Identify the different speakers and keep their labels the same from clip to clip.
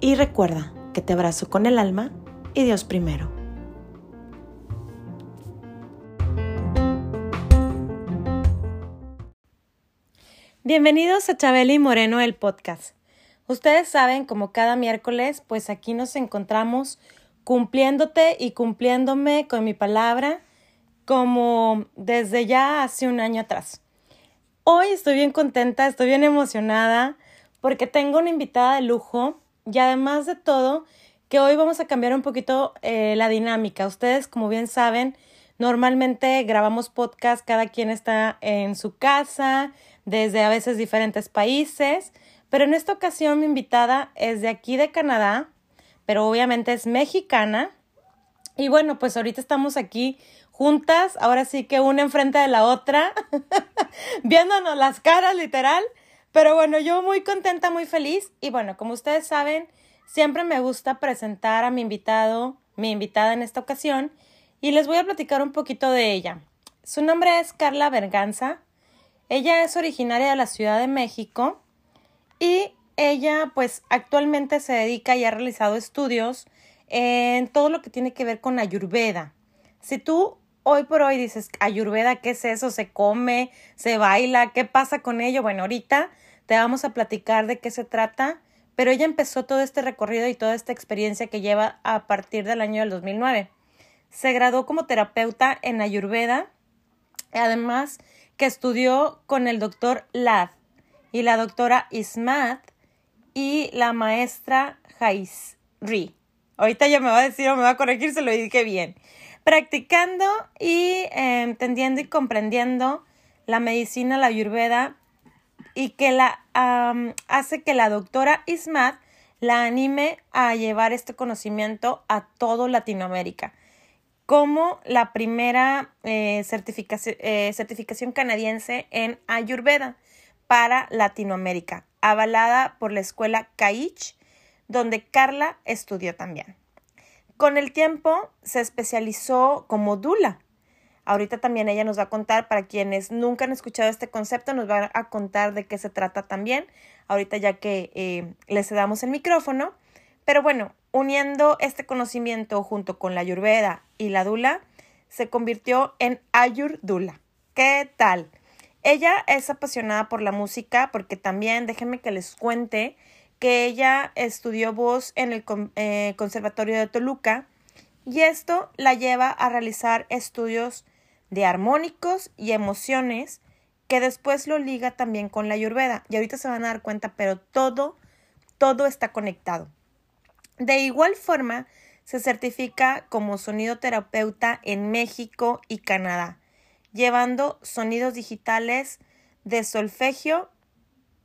Speaker 1: y recuerda que te abrazo con el alma y Dios primero. Bienvenidos a Chabeli Moreno, el podcast. Ustedes saben, como cada miércoles, pues aquí nos encontramos cumpliéndote y cumpliéndome con mi palabra como desde ya hace un año atrás. Hoy estoy bien contenta, estoy bien emocionada porque tengo una invitada de lujo y además de todo, que hoy vamos a cambiar un poquito eh, la dinámica. Ustedes, como bien saben, normalmente grabamos podcast, cada quien está en su casa, desde a veces diferentes países, pero en esta ocasión mi invitada es de aquí de Canadá, pero obviamente es mexicana. Y bueno, pues ahorita estamos aquí juntas, ahora sí que una enfrente de la otra, viéndonos las caras literal. Pero bueno, yo muy contenta, muy feliz. Y bueno, como ustedes saben, siempre me gusta presentar a mi invitado, mi invitada en esta ocasión, y les voy a platicar un poquito de ella. Su nombre es Carla Berganza. Ella es originaria de la Ciudad de México y ella pues actualmente se dedica y ha realizado estudios en todo lo que tiene que ver con Ayurveda. Si tú hoy por hoy dices, Ayurveda, ¿qué es eso? ¿Se come? ¿Se baila? ¿Qué pasa con ello? Bueno, ahorita te vamos a platicar de qué se trata, pero ella empezó todo este recorrido y toda esta experiencia que lleva a partir del año del 2009. Se graduó como terapeuta en Ayurveda, además que estudió con el doctor Ladd y la doctora Ismat y la maestra Ri. Ahorita ya me va a decir o me va a corregir, se lo dije bien. Practicando y eh, entendiendo y comprendiendo la medicina, la ayurveda, y que la hace que la doctora Ismat la anime a llevar este conocimiento a todo Latinoamérica como la primera eh, certificación, eh, certificación canadiense en Ayurveda para Latinoamérica, avalada por la escuela Caich, donde Carla estudió también. Con el tiempo se especializó como Dula. Ahorita también ella nos va a contar, para quienes nunca han escuchado este concepto, nos va a contar de qué se trata también, ahorita ya que eh, les damos el micrófono. Pero bueno, uniendo este conocimiento junto con la Ayurveda y la Dula, se convirtió en Ayur Dula. ¿Qué tal? Ella es apasionada por la música porque también, déjenme que les cuente, que ella estudió voz en el eh, Conservatorio de Toluca y esto la lleva a realizar estudios de armónicos y emociones que después lo liga también con la ayurveda. Y ahorita se van a dar cuenta, pero todo, todo está conectado. De igual forma, se certifica como sonido terapeuta en México y Canadá, llevando sonidos digitales de solfegio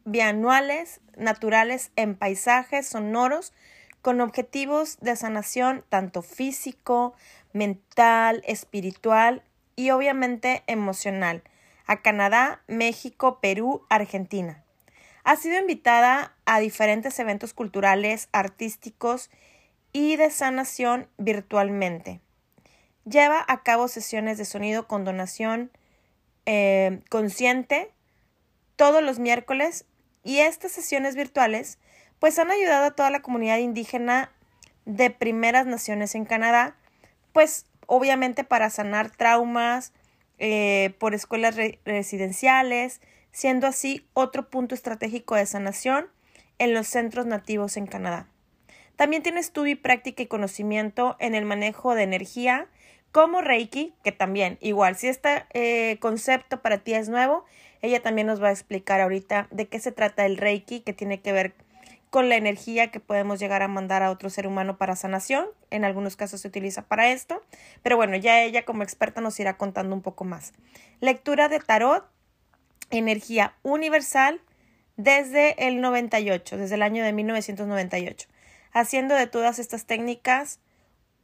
Speaker 1: bianuales naturales en paisajes sonoros con objetivos de sanación tanto físico, mental, espiritual y obviamente emocional a Canadá, México, Perú, Argentina. Ha sido invitada a diferentes eventos culturales, artísticos y de sanación virtualmente. Lleva a cabo sesiones de sonido con donación eh, consciente todos los miércoles y estas sesiones virtuales pues han ayudado a toda la comunidad indígena de primeras naciones en Canadá, pues obviamente para sanar traumas eh, por escuelas residenciales, siendo así otro punto estratégico de sanación en los centros nativos en Canadá. También tiene estudio y práctica y conocimiento en el manejo de energía como Reiki, que también igual, si este eh, concepto para ti es nuevo, ella también nos va a explicar ahorita de qué se trata el Reiki, que tiene que ver con la energía que podemos llegar a mandar a otro ser humano para sanación. En algunos casos se utiliza para esto, pero bueno, ya ella como experta nos irá contando un poco más. Lectura de tarot energía universal desde el 98, desde el año de 1998. haciendo de todas estas técnicas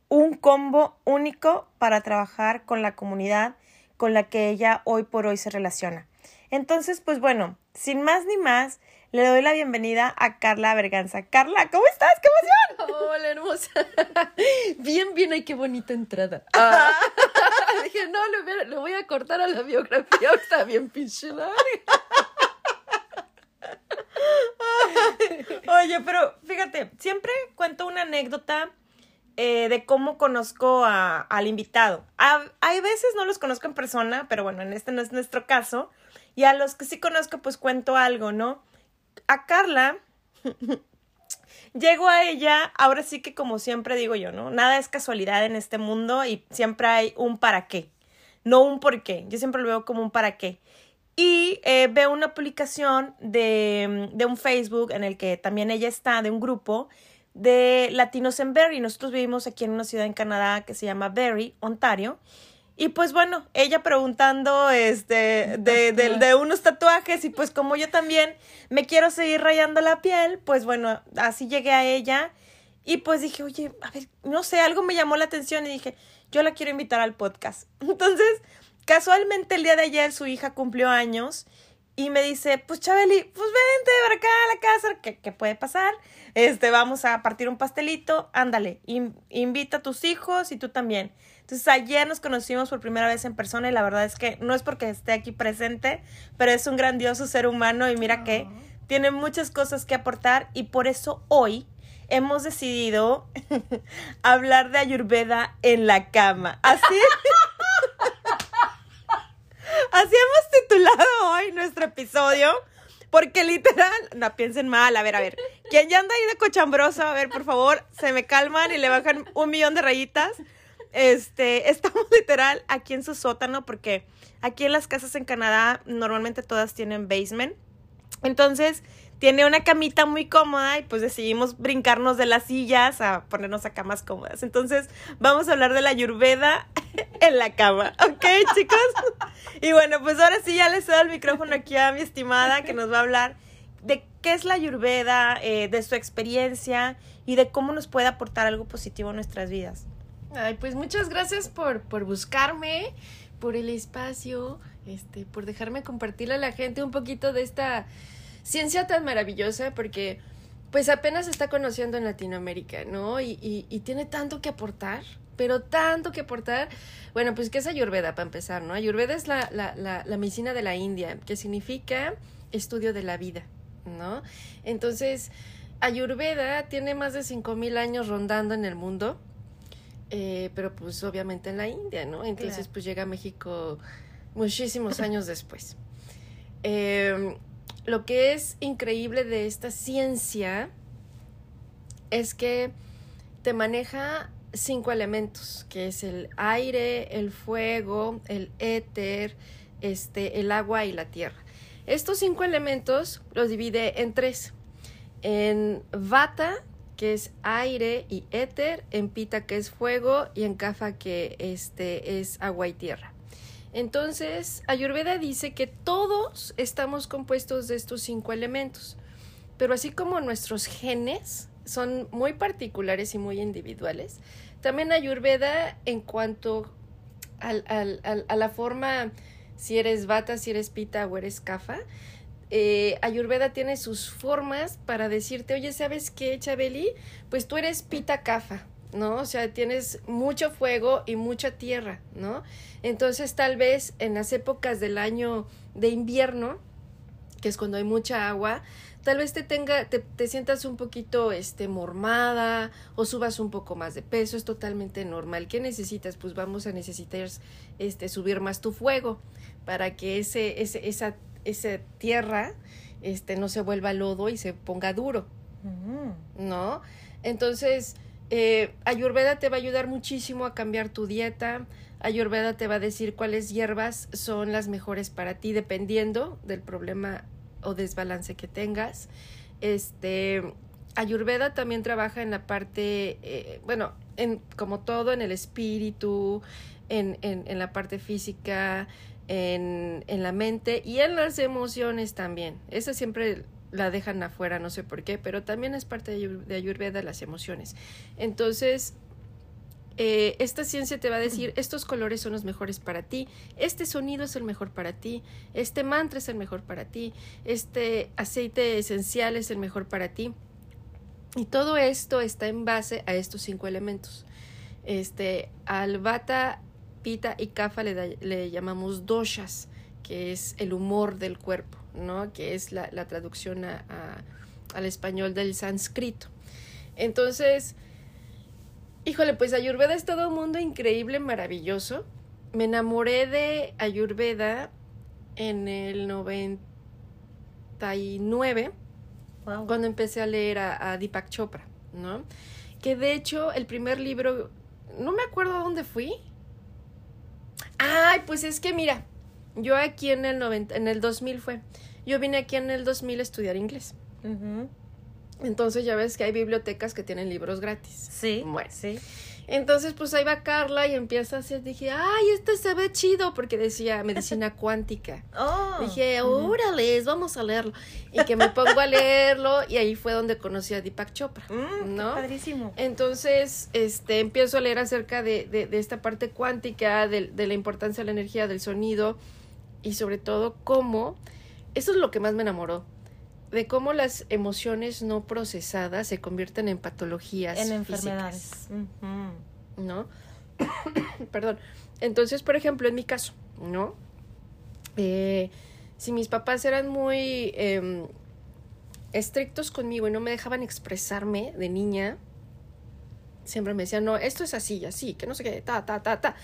Speaker 1: un combo único para trabajar con la comunidad con la que ella hoy por hoy se relaciona. Entonces, pues bueno, sin más ni más, le doy la bienvenida a Carla Berganza. Carla, ¿cómo estás? ¡Qué emoción!
Speaker 2: Hola, hermosa. Bien, bien, ay, qué bonita entrada. Ah. Dije, no, le voy, a, cortar a la biografía, está bien pinche
Speaker 1: Oye, pero fíjate, siempre cuento una anécdota eh, de cómo conozco al invitado. hay veces no los conozco en persona, pero bueno, en este no es nuestro caso. Y a los que sí conozco, pues cuento algo, ¿no? A Carla, llego a ella, ahora sí que como siempre digo yo, ¿no? Nada es casualidad en este mundo y siempre hay un para qué, no un por qué. Yo siempre lo veo como un para qué. Y eh, veo una publicación de, de un Facebook en el que también ella está, de un grupo de latinos en Barrie. Nosotros vivimos aquí en una ciudad en Canadá que se llama Barrie, Ontario. Y pues bueno, ella preguntando este, de, de, unos tatuajes y pues como yo también me quiero seguir rayando la piel, pues bueno, así llegué a ella y pues dije, oye, a ver, no sé, algo me llamó la atención y dije, yo la quiero invitar al podcast. Entonces, casualmente el día de ayer su hija cumplió años y me dice, pues Chabeli, pues vente para acá a la casa, ¿qué, qué puede pasar? Este, vamos a partir un pastelito, ándale, invita a tus hijos y tú también. Entonces ayer nos conocimos por primera vez en persona y la verdad es que no es porque esté aquí presente, pero es un grandioso ser humano y mira que tiene muchas cosas que aportar y por eso hoy hemos decidido hablar de Ayurveda en la cama. Así Así hemos titulado hoy nuestro episodio. Porque literal, no piensen mal, a ver, a ver. ¿Quién ya anda ahí de cochambroso? A ver, por favor, se me calman y le bajan un millón de rayitas. Este, estamos literal aquí en su sótano porque aquí en las casas en Canadá normalmente todas tienen basement. Entonces, tiene una camita muy cómoda y pues decidimos brincarnos de las sillas a ponernos acá más cómodas. Entonces, vamos a hablar de la Ayurveda en la cama, ¿ok, chicos? Y bueno, pues ahora sí ya les doy el micrófono aquí a mi estimada que nos va a hablar de qué es la Ayurveda, eh, de su experiencia y de cómo nos puede aportar algo positivo en nuestras vidas.
Speaker 2: Ay, pues muchas gracias por, por buscarme, por el espacio, este, por dejarme compartirle a la gente un poquito de esta ciencia tan maravillosa porque pues apenas se está conociendo en Latinoamérica, ¿no? Y, y, tiene tanto que aportar, pero tanto que aportar. Bueno, pues ¿qué es Ayurveda para empezar, no? Ayurveda es la, la, la, la medicina de la India, que significa estudio de la vida, ¿no? Entonces, Ayurveda tiene más de 5.000 años rondando en el mundo, eh, pero pues obviamente en la India, ¿no? Entonces, pues llega a México muchísimos años después. Eh, lo que es increíble de esta ciencia es que te maneja cinco elementos, que es el aire, el fuego, el éter, este, el agua y la tierra. Estos cinco elementos los divide en tres. En vata, que es aire y éter, en pita, que es fuego, y en kafa, que este, es agua y tierra. Entonces, Ayurveda dice que todos estamos compuestos de estos cinco elementos, pero así como nuestros genes son muy particulares y muy individuales, también Ayurveda en cuanto a la forma, si eres bata, si eres pita o eres kafa, eh, Ayurveda tiene sus formas para decirte, oye, ¿sabes qué, Chabeli? Pues tú eres pita kafa, ¿no? O sea, tienes mucho fuego y mucha tierra, ¿no? Entonces, tal vez en las épocas del año de invierno, que es cuando hay mucha agua, tal vez te tenga, te, te, sientas un poquito este mormada o subas un poco más de peso, es totalmente normal. ¿Qué necesitas? Pues vamos a necesitar este subir más tu fuego para que ese, ese, esa, esa tierra este, no se vuelva lodo y se ponga duro. Mm. ¿No? Entonces, eh, Ayurveda te va a ayudar muchísimo a cambiar tu dieta. Ayurveda te va a decir cuáles hierbas son las mejores para ti dependiendo del problema o desbalance que tengas. Este, Ayurveda también trabaja en la parte, eh, bueno, en, como todo, en el espíritu, en, en, en la parte física, en, la mente y en las emociones también. Esa siempre la dejan afuera, no sé por qué, pero también es parte de Ayurveda las emociones. Entonces, eh, esta ciencia te va a decir, estos colores son los mejores para ti, este sonido es el mejor para ti, este mantra es el mejor para ti, este aceite esencial es el mejor para ti. Y todo esto está en base a estos cinco elementos. Este, al Vata, Pita y Kapha le, le llamamos doshas, que es el humor del cuerpo, ¿no? Que es la, traducción al español del sánscrito. Entonces, híjole, pues Ayurveda es todo un mundo increíble, maravilloso. Me enamoré de Ayurveda en el 99 cuando empecé a leer a, Deepak Chopra, ¿no? Que de hecho el primer libro, no me acuerdo a dónde fui. Ay, pues es que mira, yo aquí en el 90, en el 2000 fue, yo vine aquí en el 2000 a estudiar inglés. Entonces ya ves que hay bibliotecas que tienen libros gratis.
Speaker 1: Sí. Bueno. Sí.
Speaker 2: Entonces, pues ahí va Carla y empieza a hacer, dije, ay, este se ve chido, porque decía medicina cuántica. Oh, dije, órale, vamos a leerlo. Y que me pongo a leerlo, y ahí fue donde conocí a Deepak Chopra, mm, ¿no?
Speaker 1: padrísimo.
Speaker 2: Entonces, este, empiezo a leer acerca de, de, esta parte cuántica, de, de la importancia de la energía, del sonido, y sobre todo cómo, eso es lo que más me enamoró, de cómo las emociones no procesadas se convierten en patologías.
Speaker 1: En enfermedades.
Speaker 2: ¿No? Perdón. Entonces, por ejemplo, en mi caso, ¿no? Eh, si mis papás eran muy em, estrictos conmigo y no me dejaban expresarme de niña, siempre me decían, no, esto es así, así, que no sé qué, ta, ta, ta, ta.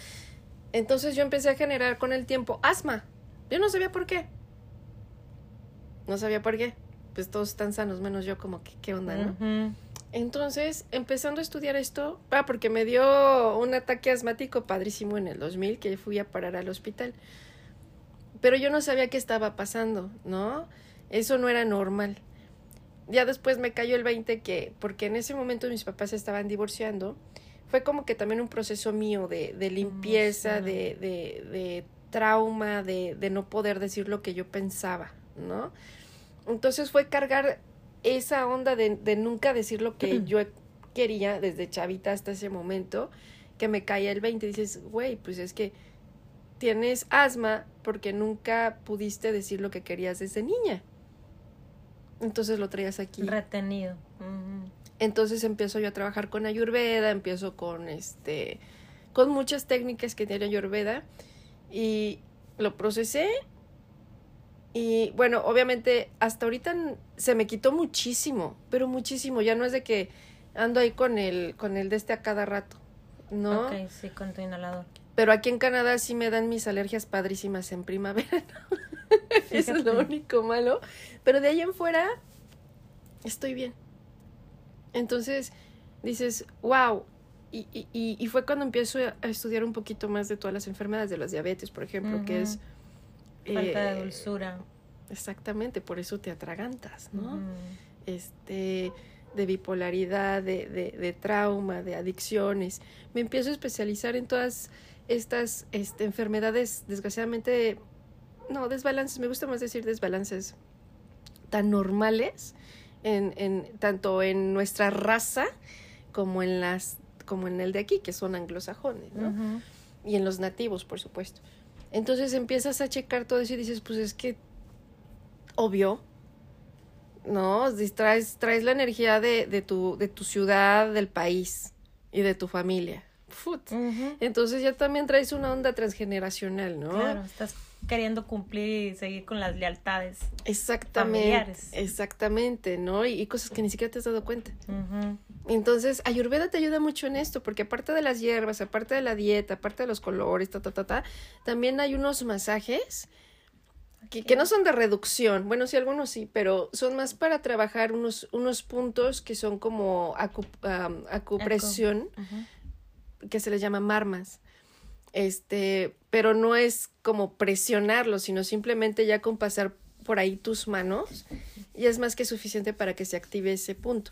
Speaker 2: Entonces yo empecé a generar con el tiempo asma. Yo no sabía por qué. No sabía por qué pues todos están sanos, menos yo como que, ¿qué onda, no? Entonces, empezando a estudiar esto, ah, porque me dio un ataque asmático padrísimo en el 2000 que fui a parar al hospital. Pero yo no sabía qué estaba pasando, ¿no? Eso no era normal. Ya después me cayó el 20 que, porque en ese momento mis papás estaban divorciando, fue como que también un proceso mío de, de limpieza, de, de, de trauma, de, de no poder decir lo que yo pensaba, ¿no? Entonces fue cargar esa onda de, de nunca decir lo que yo quería desde chavita hasta ese momento, que me caía el 20 y dices, güey, pues es que tienes asma porque nunca pudiste decir lo que querías desde niña. Entonces lo traías aquí.
Speaker 1: Retenido.
Speaker 2: Entonces empiezo yo a trabajar con Ayurveda, empiezo con este, con muchas técnicas que tiene Ayurveda y lo procesé y bueno, obviamente hasta ahorita se me quitó muchísimo, pero muchísimo. Ya no es de que ando ahí con el, con el de este a cada rato, ¿no?
Speaker 1: Ok, sí, con tu inhalador.
Speaker 2: Pero aquí en Canadá sí me dan mis alergias padrísimas en primavera. Eso es lo único malo. Pero de ahí en fuera estoy bien. Entonces dices, wow. Y, y, y fue cuando empiezo a estudiar un poquito más de todas las enfermedades, de las diabetes, por ejemplo, que es
Speaker 1: Falta de eh, dulzura.
Speaker 2: Exactamente, por eso te atragantas, ¿no? Este, de bipolaridad, de, de, de, trauma, de adicciones. Me empiezo a especializar en todas estas este, enfermedades, desgraciadamente, no, desbalances, me gusta más decir desbalances tan normales, en, en, tanto en nuestra raza como en las como en el de aquí, que son anglosajones, ¿no? Y en los nativos, por supuesto. Entonces empiezas a checar todo eso y dices, pues es que, obvio, ¿no? Traes, traes la energía de, de, tu, de tu ciudad, del país y de tu familia. Entonces ya también traes una onda transgeneracional, ¿no?
Speaker 1: Claro, estás queriendo cumplir y seguir con las lealtades.
Speaker 2: Exactamente. Exactamente, ¿no? Y, cosas que ni siquiera te has dado cuenta. Entonces, Ayurveda te ayuda mucho en esto, porque aparte de las hierbas, aparte de la dieta, aparte de los colores, ta, ta, ta, ta, también hay unos masajes que, que, no son de reducción, bueno, sí, algunos sí, pero son más para trabajar unos, unos puntos que son como acu, acupresión, que se les llama marmas. Este, pero no es como presionarlo, sino simplemente ya con pasar por ahí tus manos, y es más que suficiente para que se active ese punto.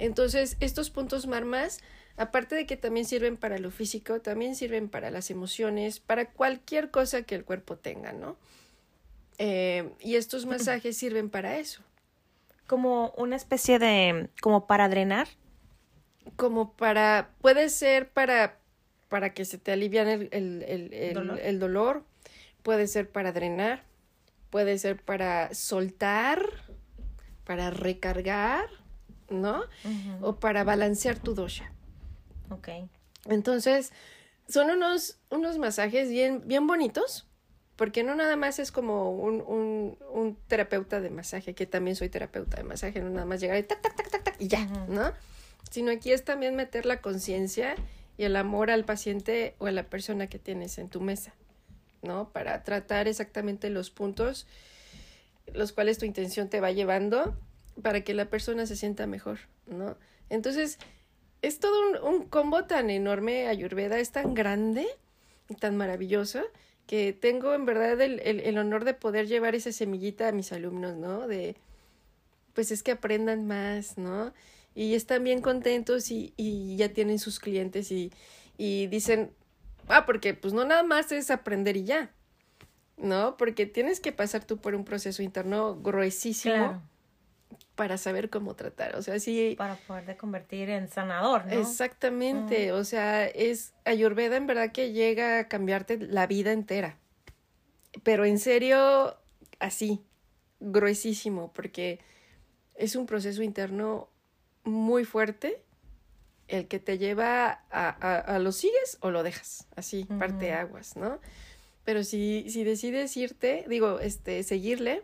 Speaker 2: Entonces, estos puntos marmas, aparte de que también sirven para lo físico, también sirven para las emociones, para cualquier cosa que el cuerpo tenga, ¿no? Eh, y estos masajes sirven para eso.
Speaker 1: como una especie de, como para drenar.
Speaker 2: Como para, puede ser para, para que se te alivian el, el, el,
Speaker 1: ¿Dolor?
Speaker 2: el dolor, puede ser para drenar, puede ser para soltar, para recargar, ¿no? O para balancear tu dosha.
Speaker 1: Ok.
Speaker 2: Entonces, son unos, unos masajes bien, bien bonitos, porque no nada más es como un, un, un terapeuta de masaje, que también soy terapeuta de masaje, no nada más llegar y tac, tac, tac, tac, tac, y ya. ¿no? Sino aquí es también meter la conciencia y el amor al paciente o a la persona que tienes en tu mesa, ¿no? Para tratar exactamente los puntos los cuales tu intención te va llevando para que la persona se sienta mejor, ¿no? Entonces, es todo un, un combo tan enorme, Ayurveda es tan grande y tan maravilloso que tengo en verdad el, el, el honor de poder llevar esa semillita a mis alumnos, ¿no? De, pues es que aprendan más, ¿no? Y están bien contentos y, y ya tienen sus clientes y, y dicen, ah, porque pues no nada más es aprender y ya, ¿no? Porque tienes que pasar tú por un proceso interno gruesísimo
Speaker 1: Claro.
Speaker 2: Para saber cómo tratar. O sea, sí.
Speaker 1: Para poder convertir en sanador, ¿no?
Speaker 2: Exactamente. O sea, es Ayurveda en verdad que llega a cambiarte la vida entera. Pero en serio, así, gruesísimo, porque es un proceso interno muy fuerte el que te lleva a, a, a lo sigues o lo dejas, así,
Speaker 1: Ujú.
Speaker 2: parte aguas, ¿no? Pero si, si decides irte, digo, este, seguirle,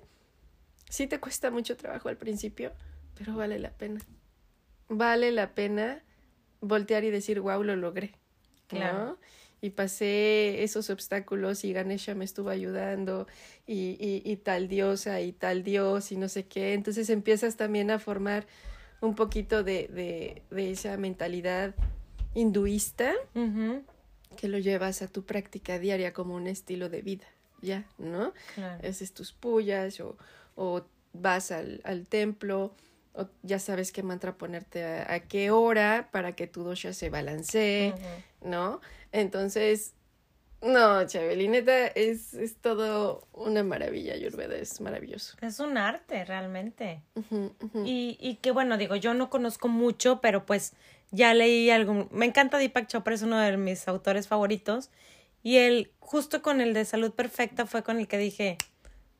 Speaker 2: sí te cuesta mucho trabajo al principio, pero vale la pena. Vale la pena voltear y decir, wow, lo logré. ¿no?
Speaker 1: Claro.
Speaker 2: Y pasé esos obstáculos y Ganesha me estuvo ayudando y, y, y tal diosa y tal dios y no sé qué. Entonces empiezas también a formar un poquito de, de, de esa mentalidad hinduista que lo llevas a tu práctica diaria como un estilo de vida, ya, ¿no?
Speaker 1: Claro.
Speaker 2: Haces tus pullas o, o vas al, al templo o ya sabes qué mantra ponerte a, a qué hora para que tu dosha se balancee. ¿no? Entonces, no, Chabeli, neta, es, es todo una maravilla, Ayurveda, es maravilloso.
Speaker 1: Es un arte, realmente. Y, y que bueno, digo, yo no conozco mucho, pero pues ya leí algún... Me encanta Deepak Chopra, es uno de mis autores favoritos. Y él, justo con el de Salud Perfecta, fue con el que dije,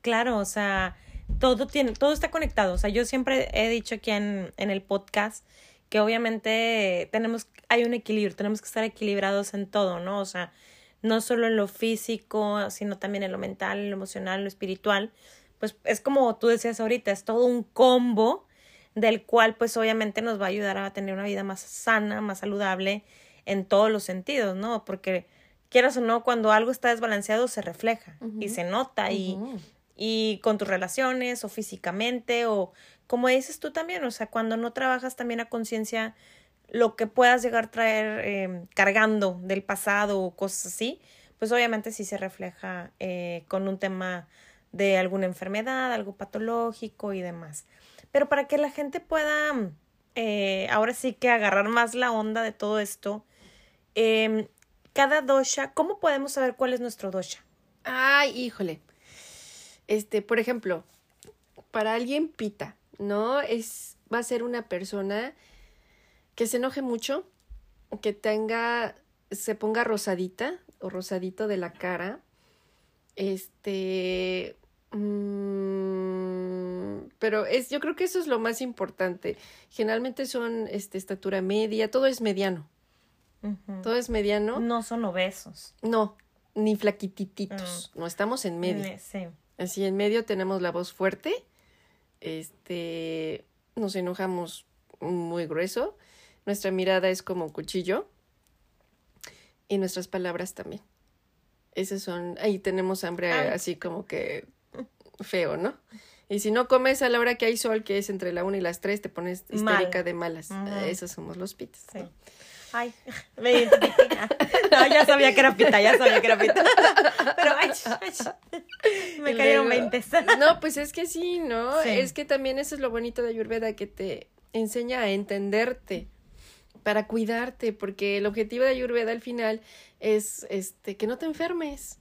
Speaker 1: claro, o sea, todo tiene, todo está conectado. O sea, yo siempre he dicho aquí en, en el podcast que obviamente tenemos, hay un equilibrio, tenemos que estar equilibrados en todo, ¿no? O sea, no solo en lo físico, sino también en lo mental, en lo emocional, en lo espiritual. Pues es como tú decías ahorita, es todo un combo del cual pues obviamente nos va a ayudar a tener una vida más sana, más saludable en todos los sentidos, ¿no? Porque quieras o no, cuando algo está desbalanceado se refleja y se nota y con tus relaciones o físicamente o como dices tú también, o sea, cuando no trabajas también a conciencia lo que puedas llegar a traer eh, cargando del pasado o cosas así, pues obviamente sí se refleja eh, con un tema de alguna enfermedad, algo patológico y demás. Pero para que la gente pueda eh, ahora sí que agarrar más la onda de todo esto, eh, cada dosha, ¿cómo podemos saber cuál es nuestro dosha?
Speaker 2: Ay, híjole. Este, por ejemplo, para alguien pita, ¿no? Es, va a ser una persona que se enoje mucho, que tenga, se ponga rosadita o rosadito de la cara. Este, mm, pero es, yo creo que eso es lo más importante. Generalmente son, este, estatura media, todo es mediano, todo es mediano.
Speaker 1: No son obesos.
Speaker 2: No, ni flaquitititos. No estamos en medio.
Speaker 1: Sí.
Speaker 2: Así en medio tenemos la voz fuerte. Este, nos enojamos muy grueso. Nuestra mirada es como cuchillo. Y nuestras palabras también. Esas son, ahí tenemos hambre
Speaker 1: Ay.
Speaker 2: así como que feo, ¿no? Y si no comes a la hora que hay sol, que es entre la una y las tres, te pones histérica
Speaker 1: Mal.
Speaker 2: de malas. Esos somos los pitas.
Speaker 1: Sí.
Speaker 2: ¿no?
Speaker 1: Ay, me identifiqué. No, ya sabía que era pita, ya sabía que era pita. Pero, ay, ay, me
Speaker 2: Y
Speaker 1: cayeron
Speaker 2: luego-
Speaker 1: 20.
Speaker 2: No, pues es que sí, ¿no?
Speaker 1: Sí.
Speaker 2: Es que también eso es lo bonito de Ayurveda, que te enseña a entenderte para cuidarte, porque el objetivo de Ayurveda al final es este que no te enfermes.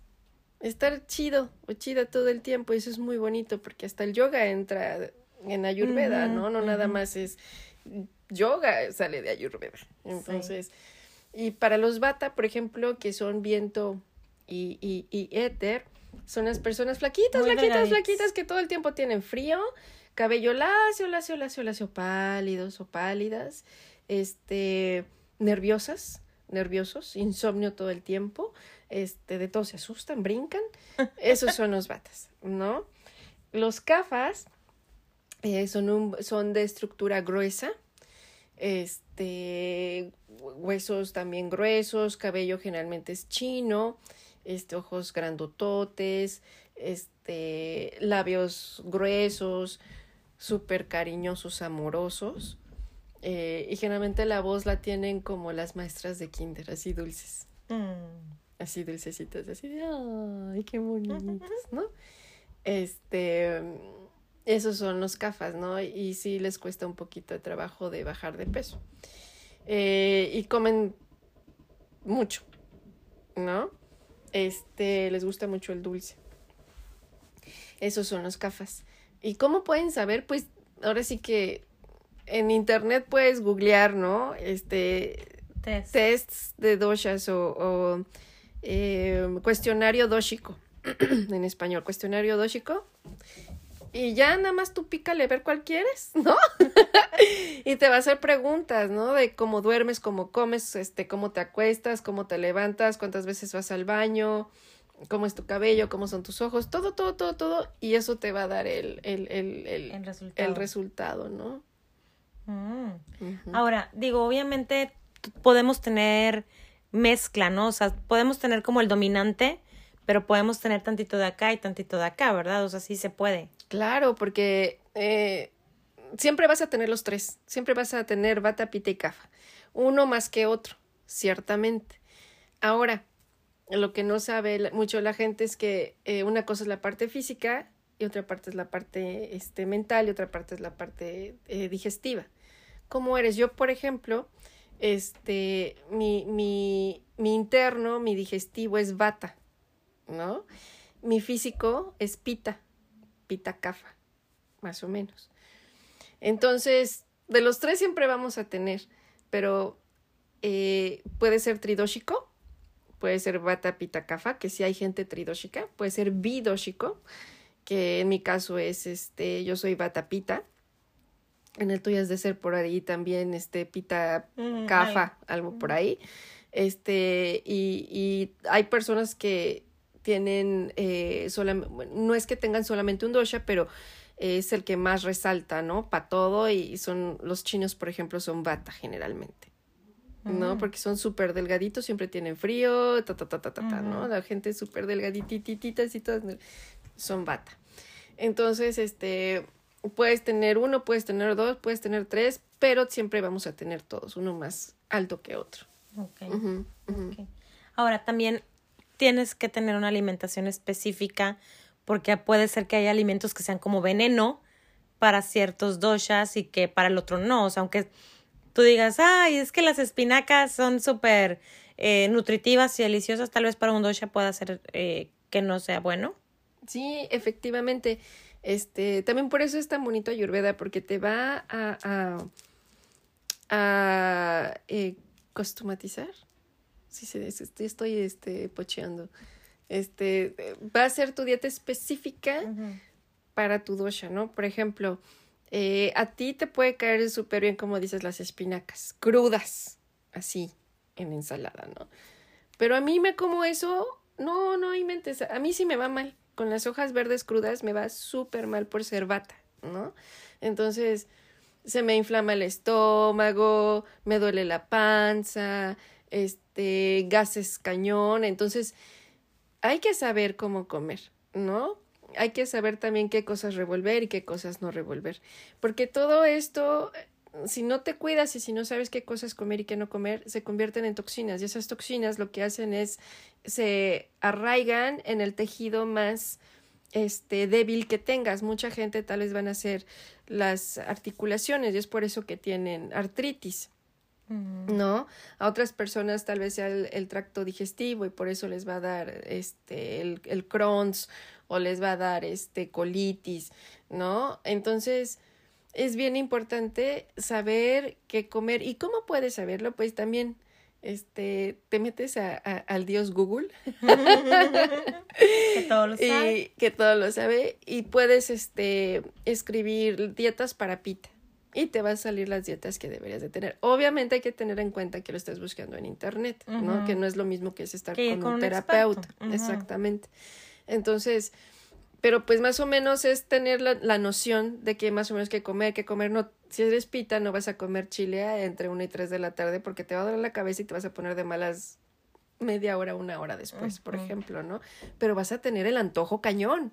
Speaker 2: Estar chido o chida todo el tiempo, eso es muy bonito, porque hasta el yoga entra en Ayurveda, ¿no? No nada más es yoga, sale de Ayurveda. Entonces, y para los Vata, por ejemplo, que son viento y, y, y éter, son las personas flaquitas,
Speaker 1: Muy
Speaker 2: flaquitas,
Speaker 1: delgaditas.
Speaker 2: flaquitas, que todo el tiempo tienen frío, cabello lacio, lacio, lacio, lacio, pálidos o pálidas, este, nerviosas, nerviosos, insomnio todo el tiempo, este, de todo se asustan, brincan. Esos son los batas, ¿no? Los cafas eh, son, un, son de estructura gruesa, este, huesos también gruesos, cabello generalmente es chino, este, ojos grandototes, este, labios gruesos, súper cariñosos, amorosos. eh, y generalmente la voz la tienen como las maestras de kinder, así dulces,
Speaker 1: Mm.
Speaker 2: así dulcecitas, así de, ay, qué bonitos, ¿no? Este, esos son los cafas, ¿no? Y sí les cuesta un poquito de trabajo de bajar de peso. Eh, y comen mucho, ¿no? Este, les gusta mucho el dulce. Esos son los cafas. ¿Y cómo pueden saber? Pues ahora sí que en internet puedes googlear, ¿no? Este,
Speaker 1: Test.
Speaker 2: tests de doshas o, o, eh, cuestionario dóxico en español, cuestionario dóxico. Y ya nada más tú pícale ver cuál quieres, ¿no? y te va a hacer preguntas, ¿no? De cómo duermes, cómo comes, este, cómo te acuestas, cómo te levantas, cuántas veces vas al baño, cómo es tu cabello, cómo son tus ojos, todo, todo, todo, todo. Y eso te va a dar el, el, el, el,
Speaker 1: El resultado.
Speaker 2: el resultado, ¿no?
Speaker 1: Mm. Ahora, digo, obviamente podemos tener mezcla, ¿no? O sea, podemos tener como el dominante, pero podemos tener tantito de acá y tantito de acá, ¿verdad? O sea, sí se puede.
Speaker 2: Claro, porque eh, siempre vas a tener los tres, siempre vas a tener bata, pita y cafa, uno más que otro, ciertamente. Ahora, lo que no sabe mucho la gente es que eh, una cosa es la parte física y otra parte es la parte este, mental y otra parte es la parte eh, digestiva. ¿Cómo eres? Yo, por ejemplo, este, mi, mi, mi interno, mi digestivo es bata, ¿no? Mi físico es pita pita cafa, más o menos. Entonces, de los tres siempre vamos a tener, pero eh, puede ser tridóxico, puede ser bata pita cafa, que si hay gente tridóxica, puede ser bidóxico, que en mi caso es este, yo soy bata pita. En el tuyo es de ser por ahí también, este, pita
Speaker 1: Mm,
Speaker 2: cafa, algo por ahí. Este, y, y hay personas que tienen eh, no es que tengan solamente un dosha, pero es el que más resalta, ¿no? Para todo, y son, los chinos, por ejemplo, son bata generalmente. ¿no?
Speaker 1: Mm.
Speaker 2: Porque son súper delgaditos, siempre tienen frío, ta, ta, ta, ta, ta, ¿no? La gente es súper delgaditititas y todas son bata. Entonces, este, puedes tener uno, puedes tener dos, puedes tener tres, pero siempre vamos a tener todos, uno más alto que otro.
Speaker 1: Ok.
Speaker 2: Ujú, ujú.
Speaker 1: Ok. Ahora, también tienes que tener una alimentación específica porque puede ser que haya alimentos que sean como veneno para ciertos doshas y que para el otro no. O sea, aunque tú digas, ay, es que las espinacas son súper eh, nutritivas y deliciosas, tal vez para un dosha pueda ser eh, que no sea bueno.
Speaker 2: Sí, efectivamente. Este, también por eso es tan bonito Ayurveda, porque te va a, a, a eh, costumatizar. Sí, sí, sí, estoy, estoy este, pocheando. Este, eh, va a ser tu dieta específica para tu dosha, ¿no? Por ejemplo, eh, a ti te puede caer súper bien, como dices, las espinacas, crudas, así, en ensalada, ¿no? Pero a mí me como eso, no, no hay mentes, a mí sí me va mal. Con las hojas verdes crudas me va súper mal por ser bata, ¿no? Entonces, se me inflama el estómago, me duele la panza, este, gases cañón, entonces hay que saber cómo comer, ¿no? Hay que saber también qué cosas revolver y qué cosas no revolver, porque todo esto, si no te cuidas y si no sabes qué cosas comer y qué no comer, se convierten en toxinas y esas toxinas lo que hacen es se arraigan en el tejido más este débil que tengas. Mucha gente tal vez van a hacer las articulaciones y es por eso que tienen artritis. ¿No? A otras personas tal vez sea el, el, tracto digestivo y por eso les va a dar este el, el Crohn's o les va a dar este colitis, ¿no? Entonces, es bien importante saber qué comer. ¿Y cómo puedes saberlo? Pues también este, te metes a, al dios Google.
Speaker 1: que todo lo sabe.
Speaker 2: Y, que todo lo sabe. Y puedes este, escribir dietas para pita. Y te van a salir las dietas que deberías de tener. Obviamente hay que tener en cuenta que lo estás buscando en internet, ¿no? Que no es lo mismo que es estar con, un, terapeuta. Exactamente. Entonces, pero pues más o menos es tener la, la, noción de que más o menos que comer, que comer no, si eres pita no vas a comer chile entre una y tres de la tarde porque te va a doler la cabeza y te vas a poner de malas media hora, una hora después, por ejemplo, ¿no? Pero vas a tener el antojo cañón,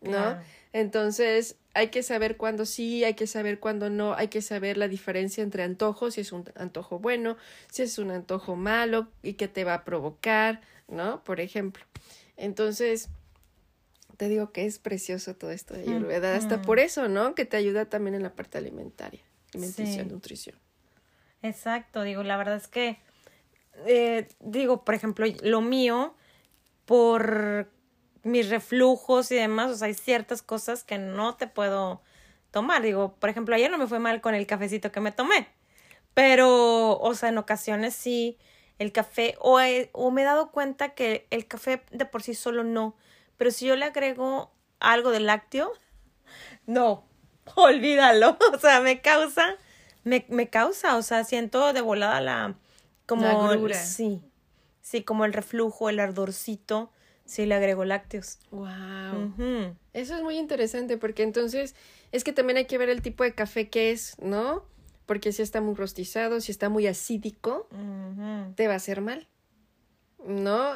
Speaker 2: ¿no? Entonces, hay que saber cuándo sí, hay que saber cuándo no, hay que saber la diferencia entre antojos, si es un antojo bueno, si es un antojo malo y qué te va a provocar, ¿no? Por ejemplo. Entonces, te digo que es precioso todo esto de Ayurveda, hasta por eso, ¿no? Que te ayuda también en la parte alimentaria, alimentación, nutrición.
Speaker 1: Exacto, digo, la verdad es que, eh, digo, por ejemplo, lo mío, por mis reflujos y demás, o sea, hay ciertas cosas que no te puedo tomar. Digo, por ejemplo, ayer no me fue mal con el cafecito que me tomé, pero, o sea, en ocasiones sí, el café, o, o me he dado cuenta que el café de por sí solo no, pero si yo le agrego algo de lácteo, no, olvídalo, o sea, me causa, me, me causa, o sea, siento de volada la, como, sí, sí, como el reflujo, el ardorcito, Sí, le agrego lácteos.
Speaker 2: Wow. Eso es muy interesante porque entonces es que también hay que ver el tipo de café que es, ¿no? Porque si está muy rostizado, si está muy acídico, te va a hacer mal, ¿no?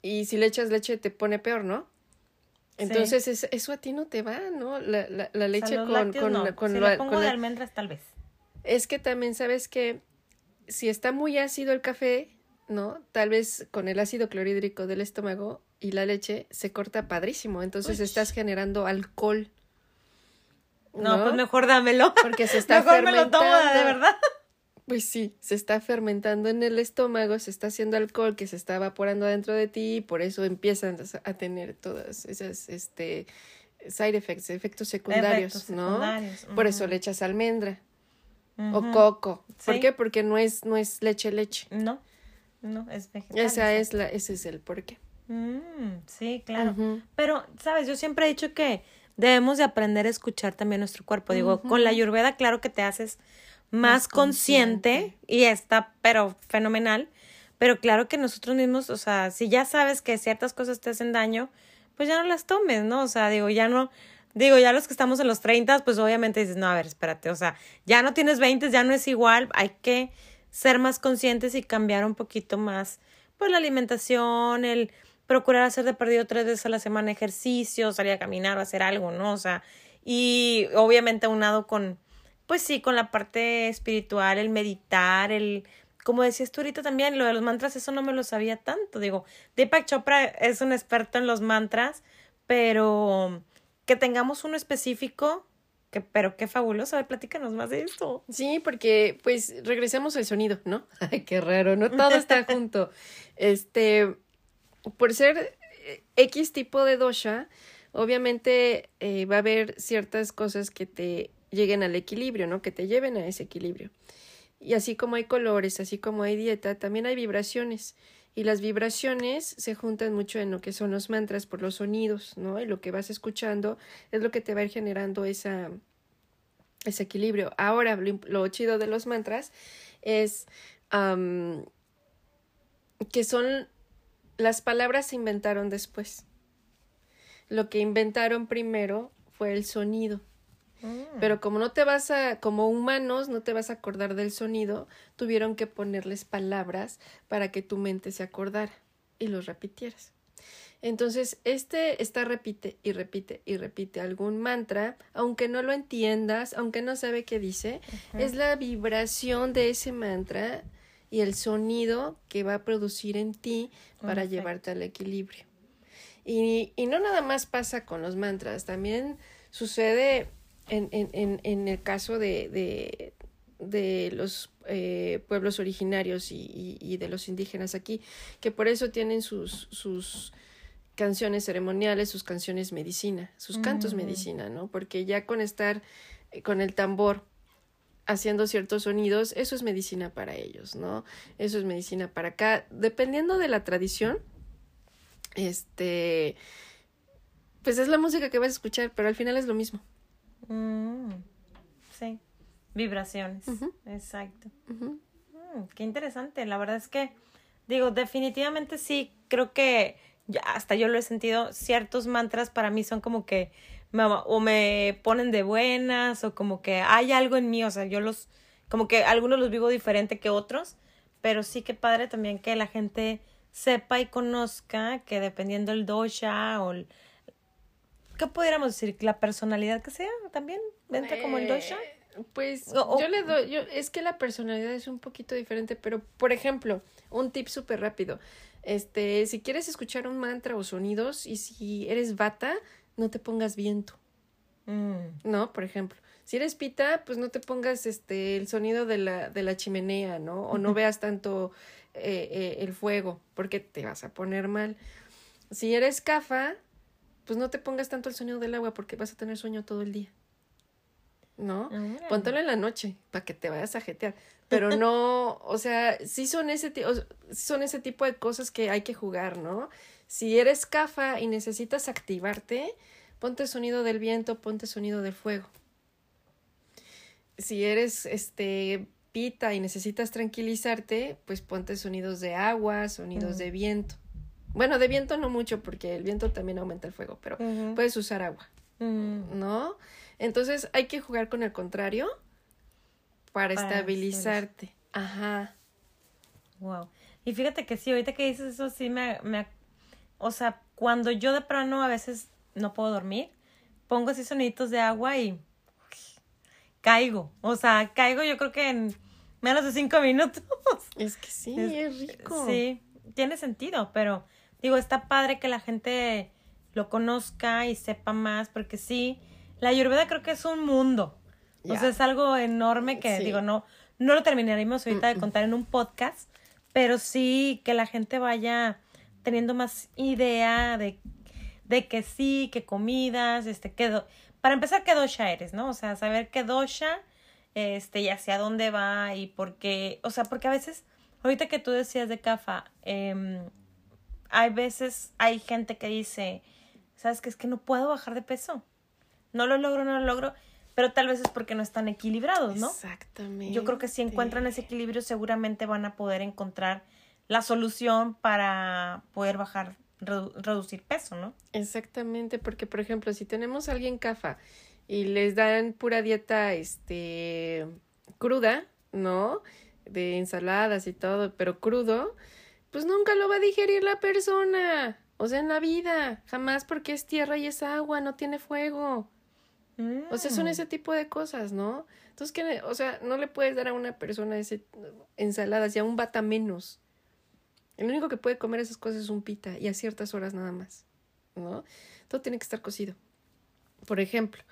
Speaker 2: y si le echas leche te pone peor, ¿no? Entonces eso a ti no te va, ¿no? La, la, leche con, con, con,
Speaker 1: si lo pongo de almendras tal vez.
Speaker 2: Es que también sabes que si está muy ácido el café, ¿no? Tal vez con el ácido clorhídrico del estómago y la leche se corta padrísimo, entonces estás generando alcohol.
Speaker 1: ¿no? pues mejor dámelo.
Speaker 2: Porque se está mejor fermentando. Me lo tomo de verdad. Pues sí, se está fermentando en el estómago, se está haciendo alcohol que se está evaporando dentro de ti y por eso empiezan a tener todas esas este side effects, efectos secundarios, ¿no? Por eso le echas almendra o coco. ¿Por qué? Porque no es no es leche leche.
Speaker 1: No. No, es vegetal.
Speaker 2: Esa es la ese es el porqué.
Speaker 1: Mm, sí, claro. Pero, sabes, yo siempre he dicho que debemos de aprender a escuchar también nuestro cuerpo. Digo, con la ayurveda, claro que te haces más, consciente, y está, pero fenomenal. Pero claro que nosotros mismos, o sea, si ya sabes que ciertas cosas te hacen daño, pues ya no las tomes, ¿no? O sea, digo, ya no, digo, ya los que estamos en los 30, pues obviamente dices, no, a ver, espérate, o sea, ya no tienes 20, ya no es igual, hay que ser más conscientes y cambiar un poquito más, pues la alimentación, el procurar hacer de perdido tres veces a la semana ejercicio, salir a caminar o hacer algo, ¿no? O sea, y obviamente aunado con, pues sí, con la parte espiritual, el meditar, el, como decías tú ahorita también, lo de los mantras, eso no me lo sabía tanto. Digo, Deepak Chopra es un experto en los mantras, pero que tengamos uno específico, que, pero qué fabuloso. A ver, platícanos más de esto.
Speaker 2: Sí, porque pues regresamos al sonido, ¿no? Ay, qué raro, ¿no? Todo está junto. Este, por ser eh, X tipo de dosha, obviamente eh, va a haber ciertas cosas que te lleguen al equilibrio, ¿no? Que te lleven a ese equilibrio. Y así como hay colores, así como hay dieta, también hay vibraciones. Y las vibraciones se juntan mucho en lo que son los mantras por los sonidos, ¿no? Y lo que vas escuchando es lo que te va a ir generando esa, ese equilibrio. Ahora, lo, chido de los mantras es que son las palabras se inventaron después. Lo que inventaron primero fue el sonido. Mm. Pero como no te vas a, como humanos, no te vas a acordar del sonido, tuvieron que ponerles palabras para que tu mente se acordara y los repitieras. Entonces, este está repite y repite y repite algún mantra, aunque no lo entiendas, aunque no sabe qué dice, es la vibración de ese mantra y el sonido que va a producir en ti para llevarte al equilibrio. Y, y, no nada más pasa con los mantras, también sucede en, en, en el caso de, de, de los eh, pueblos originarios y, y, de los indígenas aquí, que por eso tienen sus, sus canciones ceremoniales, sus canciones medicina, sus cantos medicina, ¿no? Porque ya con estar eh, con el tambor haciendo ciertos sonidos, eso es medicina para ellos, ¿no? Eso es medicina para acá. Dependiendo de la tradición, este, pues es la música que vas a escuchar, pero al final es lo mismo.
Speaker 1: Mm, sí, vibraciones, exacto. Mm, qué interesante, la verdad es que, digo, definitivamente sí, creo que hasta yo lo he sentido, ciertos mantras para mí son como que o me ponen de buenas o como que hay algo en mí, o sea, yo los, como que algunos los vivo diferente que otros, pero sí que padre también que la gente sepa y conozca que dependiendo el dosha o el, ¿qué pudiéramos decir? La personalidad que sea también, entra como el dosha.
Speaker 2: Pues yo le doy, yo, es que la personalidad es un poquito diferente, pero por ejemplo, un tip súper rápido. Este, si quieres escuchar un mantra o sonidos y si eres bata, no te pongas viento. Mm. ¿No? Por ejemplo. Si eres pita, pues no te pongas este el sonido de la, de la chimenea, ¿no? O no veas tanto eh, eh, el fuego, porque te vas a poner mal. Si eres cafa, pues no te pongas tanto el sonido del agua, porque vas a tener sueño todo el día. ¿No? Póntelo en la noche, para que te vayas a jetear. Pero no, o sea, sí son ese, son ese tipo de cosas que hay que jugar, ¿no? Si eres cafa y necesitas activarte, ponte sonido del viento, ponte sonido del fuego. Si eres este pita y necesitas tranquilizarte, pues ponte sonidos de agua, sonidos de viento. Bueno, de viento no mucho porque el viento también aumenta el fuego, pero puedes usar agua. ¿No? Entonces hay que jugar con el contrario para, estabilizarte. Ajá.
Speaker 1: Wow. Y fíjate que sí, ahorita que dices eso, sí me, me, o sea, cuando yo de plano a veces no puedo dormir, pongo así soniditos de agua y caigo. O sea, caigo yo creo que en menos de cinco minutos.
Speaker 2: Es que sí, es, rico.
Speaker 1: Sí, tiene sentido, pero digo, está padre que la gente lo conozca y sepa más, porque sí, la ayurveda creo que es un mundo. O sea, es algo enorme que digo, no, no lo terminaremos ahorita de contar en un podcast, pero sí que la gente vaya teniendo más idea de, de que sí, qué comidas, este, qué para empezar, qué dosha eres, ¿no? O sea, saber qué dosha, este, y hacia dónde va y por qué, o sea, porque a veces, ahorita que tú decías de CAFA, eh, hay veces, hay gente que dice, ¿sabes qué? Es que no puedo bajar de peso. No lo logro, no lo logro, pero tal vez es porque no están equilibrados, ¿no?
Speaker 2: Exactamente.
Speaker 1: Yo creo que si encuentran ese equilibrio, seguramente van a poder encontrar la solución para poder bajar, reducir peso, ¿no?
Speaker 2: Exactamente, porque por ejemplo, si tenemos a alguien CAFA y les dan pura dieta, este, cruda, ¿no? De ensaladas y todo, pero crudo, pues nunca lo va a digerir la persona. O sea, en la vida, jamás porque es tierra y es agua, no tiene fuego. O sea, son mm. ese tipo de cosas, ¿no? Entonces, que, o sea, no le puedes dar a una persona ese ensaladas y a un bata menos. El único que puede comer esas cosas es un pita y a ciertas horas nada más, ¿no? Todo tiene que estar cocido. Por ejemplo,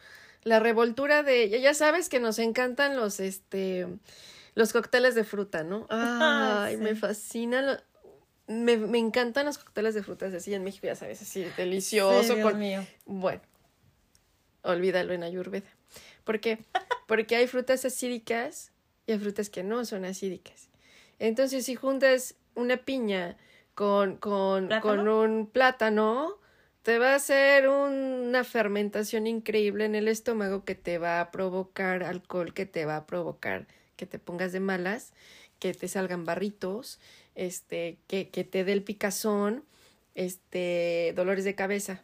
Speaker 2: la revoltura de, ya sabes que nos encantan los, este, los cócteles de fruta, ¿no? Ay, me fascina, me, me, encantan los cócteles de frutas así en México, ya sabes, así delicioso.
Speaker 1: Dios mío.
Speaker 2: Bueno, olvídalo en Ayurveda. ¿Por qué? Porque hay frutas acídicas y hay frutas que no son acídicas. Entonces, si juntas una piña con, con, con un plátano, te va a hacer una fermentación increíble en el estómago que te va a provocar alcohol, que te va a provocar que te pongas de malas, que te salgan barritos, este, que, que te dé el picazón, este, dolores de cabeza.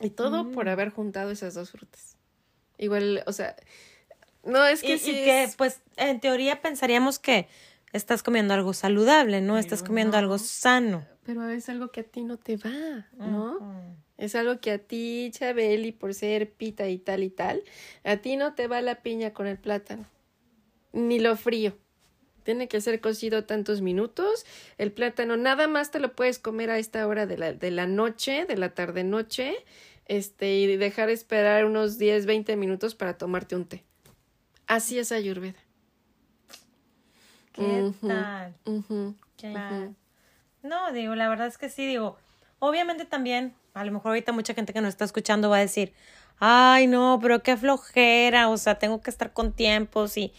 Speaker 2: Y todo por mm. haber juntado esas dos frutas. Igual, o sea, no es que
Speaker 1: sí. que, pues, en teoría pensaríamos que estás comiendo algo saludable, ¿no? estás comiendo algo sano.
Speaker 2: Pero es algo que a ti no te va, ¿no? Es algo que a ti, Chabeli, por ser pita y tal y tal, a ti no te va la piña con el plátano, ni lo frío. Tiene que ser cocido tantos minutos. El plátano nada más te lo puedes comer a esta hora de la, de la noche, de la tarde-noche, este, y dejar esperar unos 10, 20 minutos para tomarte un té. Así es Ayurveda.
Speaker 1: ¿Qué tal? ¿Qué No, digo, la verdad es que sí, digo, obviamente también, a lo mejor ahorita mucha gente que nos está escuchando va a decir, ay, no, pero qué flojera, o sea, tengo que estar con tiempos y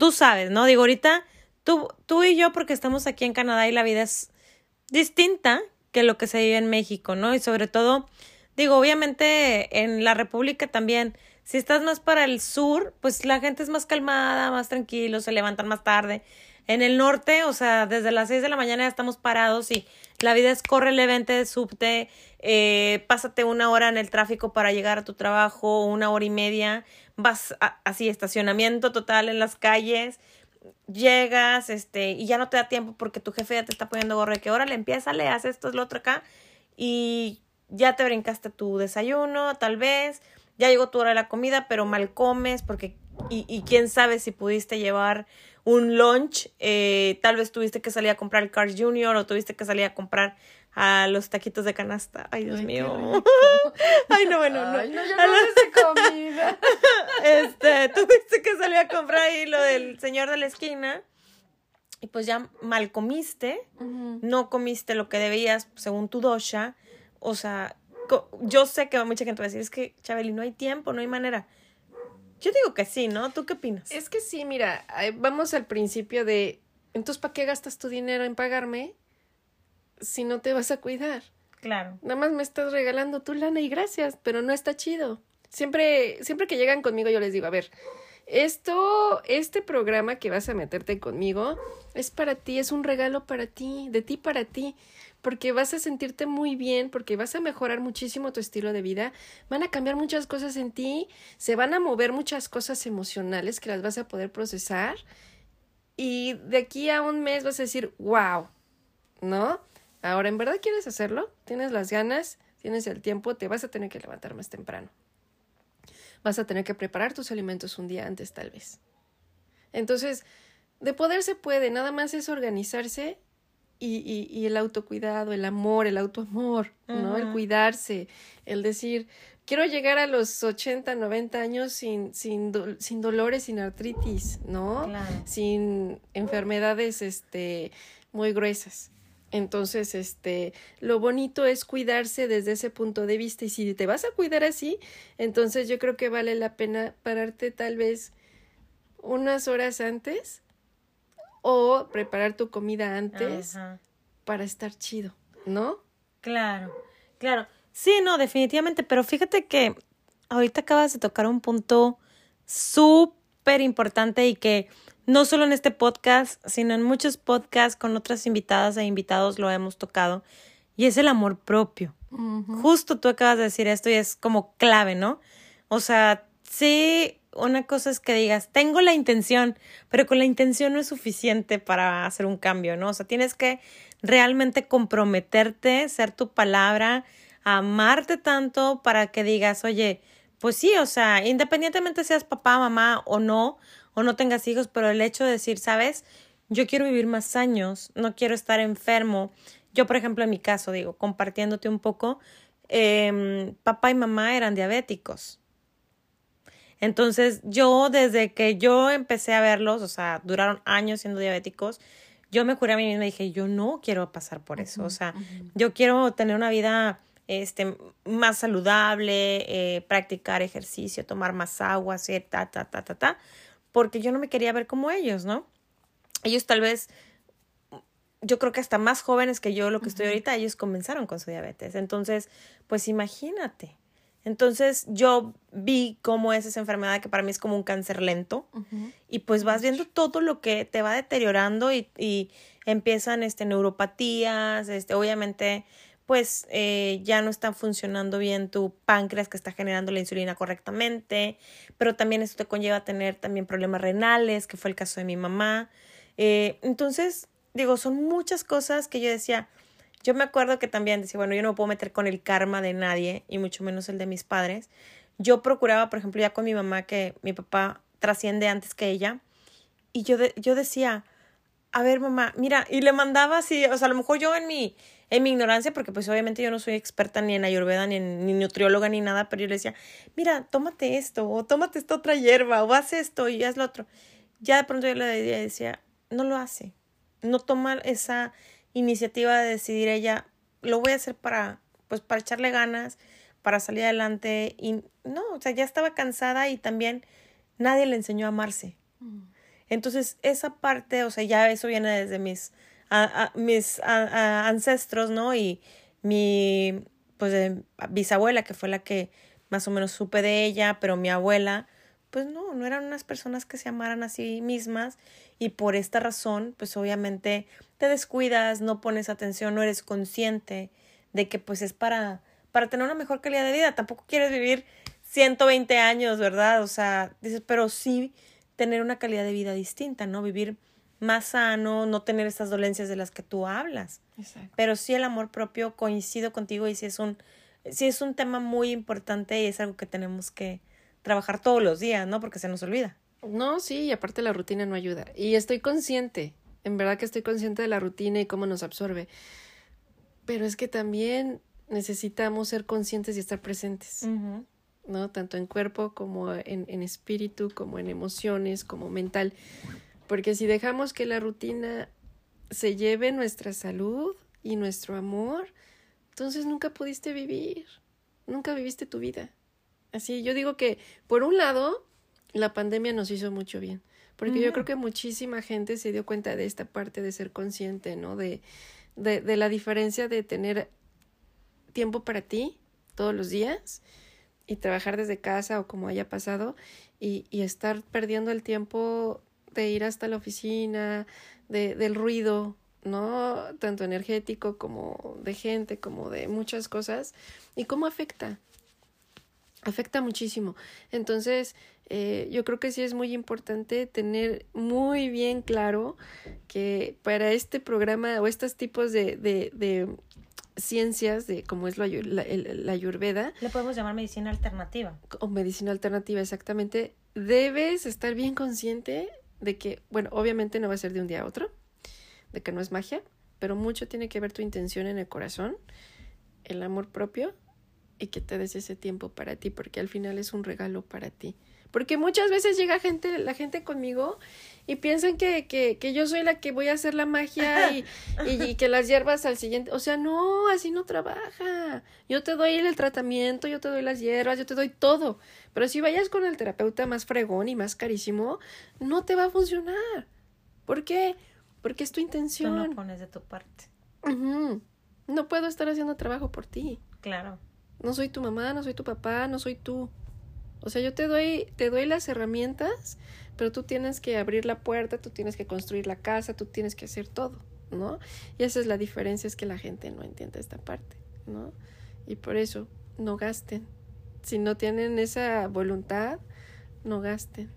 Speaker 1: tú sabes, ¿no? Digo, ahorita tú, tú y yo, porque estamos aquí en Canadá y la vida es distinta que lo que se vive en México, ¿no? Y sobre todo, digo, obviamente en la República también, si estás más para el sur, pues la gente es más calmada, más tranquilo, se levantan más tarde. En el norte, o sea, desde las seis de la mañana ya estamos parados y la vida es corre de subte, eh, pásate una hora en el tráfico para llegar a tu trabajo, una hora y media, vas así, estacionamiento total en las calles, llegas, este, y ya no te da tiempo porque tu jefe ya te está poniendo gorro de que órale, empieza, le haces esto, es lo otro acá, y ya te brincaste tu desayuno, tal vez, ya llegó tu hora de la comida, pero mal comes porque, y quién sabe si pudiste llevar un lunch, eh, tal vez tuviste que salir a comprar el Cars Junior o tuviste que salir a comprar a los taquitos de canasta. Ay, Dios mío. Ay, no, bueno, no.
Speaker 2: Ay, no, yo no comida.
Speaker 1: este, tuviste que salir a comprar ahí lo del señor de la esquina y pues ya mal comiste, no comiste lo que debías según tu dosha, o sea, yo sé que mucha gente va a decir, es que, Chabeli, no hay tiempo, no hay manera. Yo digo que sí, ¿no? ¿Tú qué opinas?
Speaker 2: Es que sí, mira, vamos al principio de, entonces, ¿para qué gastas tu dinero en pagarme si no te vas a cuidar?
Speaker 1: Claro.
Speaker 2: Nada más me estás regalando tu lana y gracias, pero no está chido. Siempre, siempre que llegan conmigo yo les digo, a ver, esto, este programa que vas a meterte conmigo es para ti, es un regalo para ti, de ti para ti porque vas a sentirte muy bien, porque vas a mejorar muchísimo tu estilo de vida, van a cambiar muchas cosas en ti, se van a mover muchas cosas emocionales que las vas a poder procesar y de aquí a un mes vas a decir, wow, ¿no? Ahora, ¿en verdad quieres hacerlo? ¿Tienes las ganas? ¿Tienes el tiempo? Te vas a tener que levantar más temprano. Vas a tener que preparar tus alimentos un día antes, tal vez. Entonces, de poder se puede, nada más es organizarse y, y, el autocuidado, el amor, el autoamor, ¿no? El cuidarse, el decir, quiero llegar a los 80, 90 años sin, sin, sin dolores, sin artritis, ¿no? Sin enfermedades este, muy gruesas. Entonces, este, lo bonito es cuidarse desde ese punto de vista. Y si te vas a cuidar así, entonces yo creo que vale la pena pararte tal vez unas horas antes o preparar tu comida antes para estar chido, ¿no?
Speaker 1: Claro, claro. Sí, no, definitivamente, pero fíjate que ahorita acabas de tocar un punto súper importante y que no solo en este podcast, sino en muchos podcasts con otras invitadas e invitados lo hemos tocado, y es el amor propio. Justo tú acabas de decir esto y es como clave, ¿no? O sea, sí una cosa es que digas, tengo la intención, pero con la intención no es suficiente para hacer un cambio, ¿no? O sea, tienes que realmente comprometerte, ser tu palabra, amarte tanto para que digas, oye, pues sí, o sea, independientemente seas papá, mamá o no, o no tengas hijos, pero el hecho de decir, sabes, yo quiero vivir más años, no quiero estar enfermo. Yo, por ejemplo, en mi caso, digo, compartiéndote un poco, eh, papá y mamá eran diabéticos. Entonces, yo desde que yo empecé a verlos, o sea, duraron años siendo diabéticos, yo me curé a mí misma y dije, yo no quiero pasar por eso, o sea, yo quiero tener una vida este, más saludable, eh, practicar ejercicio, tomar más agua, hacer ta, ta, ta, ta, ta, porque yo no me quería ver como ellos, ¿no? Ellos tal vez, yo creo que hasta más jóvenes que yo, lo que estoy ahorita, ellos comenzaron con su diabetes. Entonces, pues imagínate, entonces yo vi cómo es esa enfermedad que para mí es como un cáncer lento y pues vas viendo todo lo que te va deteriorando y, y empiezan este, neuropatías, este, obviamente pues eh, ya no está funcionando bien tu páncreas que está generando la insulina correctamente, pero también esto te conlleva a tener también problemas renales, que fue el caso de mi mamá. Eh, entonces, digo, son muchas cosas que yo decía, yo me acuerdo que también decía, bueno, yo no me puedo meter con el karma de nadie, y mucho menos el de mis padres. Yo procuraba, por ejemplo, ya con mi mamá, que mi papá trasciende antes que ella, y yo, yo decía, a ver, mamá, mira, y le mandaba así, o sea, a lo mejor yo en mi, en mi ignorancia, porque pues obviamente yo no soy experta ni en ayurveda, ni en ni nutrióloga, ni nada, pero yo le decía, mira, tómate esto, o tómate esta otra hierba, o haz esto y haz lo otro. Ya de pronto yo le decía, no lo hace, no toma esa iniciativa de decidir ella, lo voy a hacer para, pues para echarle ganas, para salir adelante y no, o sea, ya estaba cansada y también nadie le enseñó a amarse. Mm. Entonces, esa parte, o sea, ya eso viene desde mis, mis ancestros, ¿no? Y mi, pues, bisabuela, que fue la que más o menos supe de ella, pero mi abuela, pues no, no eran unas personas que se amaran a sí mismas y por esta razón, pues obviamente te descuidas, no pones atención, no eres consciente de que pues es para, para tener una mejor calidad de vida. Tampoco quieres vivir 120 años, ¿verdad? O sea, dices, pero sí tener una calidad de vida distinta, ¿no? Vivir más sano, no tener esas dolencias de las que tú hablas. Exacto. Pero sí el amor propio, coincido contigo y sí es un, sí es un tema muy importante y es algo que tenemos que trabajar todos los días, ¿no? Porque se nos olvida.
Speaker 2: No, sí, y aparte la rutina no ayuda. Y estoy consciente, en verdad que estoy consciente de la rutina y cómo nos absorbe. Pero es que también necesitamos ser conscientes y estar presentes, ¿no? Tanto en cuerpo como en, en espíritu, como en emociones, como mental. Porque si dejamos que la rutina se lleve nuestra salud y nuestro amor, entonces nunca pudiste vivir, nunca viviste tu vida. Así, yo digo que, por un lado, la pandemia nos hizo mucho bien, porque yo creo que muchísima gente se dio cuenta de esta parte de ser consciente, ¿no? De, de, de la diferencia de tener tiempo para ti todos los días y trabajar desde casa o como haya pasado y, y estar perdiendo el tiempo de ir hasta la oficina, de, del ruido, ¿no? Tanto energético como de gente, como de muchas cosas. ¿Y cómo afecta? Afecta muchísimo. Entonces, eh, yo creo que sí es muy importante tener muy bien claro que para este programa o estos tipos de, de, de ciencias de como es la, la, la, ayurveda.
Speaker 1: Le podemos llamar medicina alternativa.
Speaker 2: O medicina alternativa, exactamente. Debes estar bien consciente de que, bueno, obviamente no va a ser de un día a otro, de que no es magia, pero mucho tiene que ver tu intención en el corazón, el amor propio y que te des ese tiempo para ti, porque al final es un regalo para ti. Porque muchas veces llega gente, la gente conmigo y piensan que, que, que yo soy la que voy a hacer la magia y, y, que las hierbas al siguiente. O sea, no, así no trabaja. Yo te doy el tratamiento, yo te doy las hierbas, yo te doy todo. Pero si vayas con el terapeuta más fregón y más carísimo, no te va a funcionar. ¿Por qué? Porque es tu intención.
Speaker 1: Tú no pones de tu parte.
Speaker 2: No puedo estar haciendo trabajo por ti.
Speaker 1: Claro.
Speaker 2: No soy tu mamá, no soy tu papá, no soy tú. O sea, yo te doy, te doy las herramientas, pero tú tienes que abrir la puerta, tú tienes que construir la casa, tú tienes que hacer todo, ¿no? Y esa es la diferencia, es que la gente no entiende esta parte, ¿no? Y por eso, no gasten. Si no tienen esa voluntad, no gasten.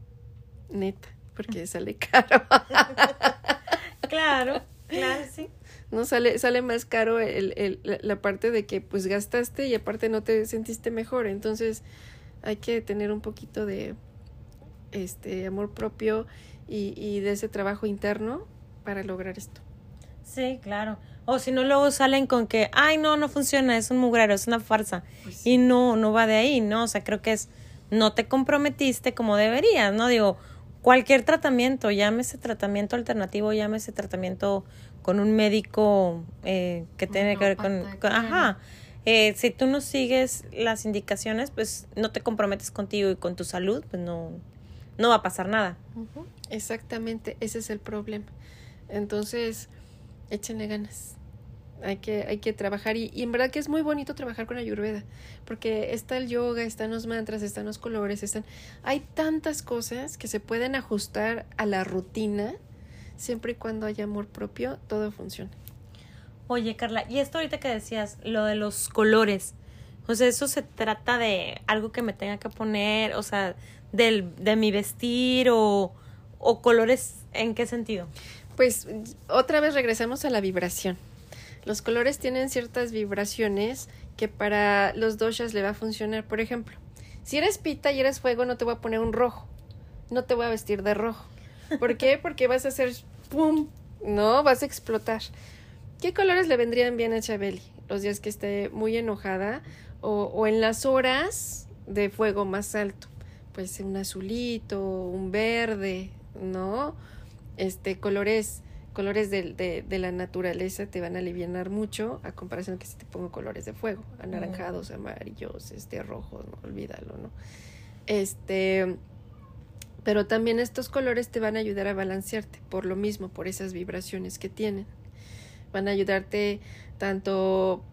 Speaker 2: Neta, porque sale caro.
Speaker 1: claro, claro, sí.
Speaker 2: ¿No? Sale, sale más caro el, el, la parte de que pues gastaste y aparte no te sentiste mejor. Entonces, hay que tener un poquito de este amor propio y, y de ese trabajo interno para lograr esto.
Speaker 1: Sí, claro. O si no, luego salen con que, ay, no, no funciona, es un mugrero, es una farsa. Pues y no, no va de ahí, ¿no? O sea, creo que es, no te comprometiste como deberías, ¿no? Digo, cualquier tratamiento, llámese tratamiento alternativo, llámese tratamiento con un médico eh, que tiene que ver con, con ajá, eh, si tú no sigues las indicaciones, pues no te comprometes contigo y con tu salud, pues no, no va a pasar nada.
Speaker 2: Exactamente, ese es el problema. Entonces, échenle ganas. Hay que, hay que trabajar y, y, en verdad que es muy bonito trabajar con Ayurveda, porque está el yoga, están los mantras, están los colores, están... Hay tantas cosas que se pueden ajustar a la rutina, siempre y cuando haya amor propio, todo funciona.
Speaker 1: Oye, Carla, y esto ahorita que decías, lo de los colores, o sea, eso se trata de algo que me tenga que poner, o sea, del, de mi vestir o, o colores, ¿en qué sentido?
Speaker 2: Pues otra vez regresamos a la vibración. Los colores tienen ciertas vibraciones que para los doshas le va a funcionar. Por ejemplo, si eres pita y eres fuego, no te voy a poner un rojo. No te voy a vestir de rojo. ¿Por qué? Porque vas a hacer pum, no, vas a explotar. ¿Qué colores le vendrían bien a Chabeli? Los días que esté muy enojada o, o en las horas de fuego más alto. Pues un azulito, un verde, ¿no? Este, colores colores de, de, de, la naturaleza te van a aliviar mucho a comparación que si te pongo colores de fuego, anaranjados, amarillos, este, rojos, no, olvídalo, ¿no? Este, pero también estos colores te van a ayudar a balancearte por lo mismo, por esas vibraciones que tienen. Van a ayudarte tanto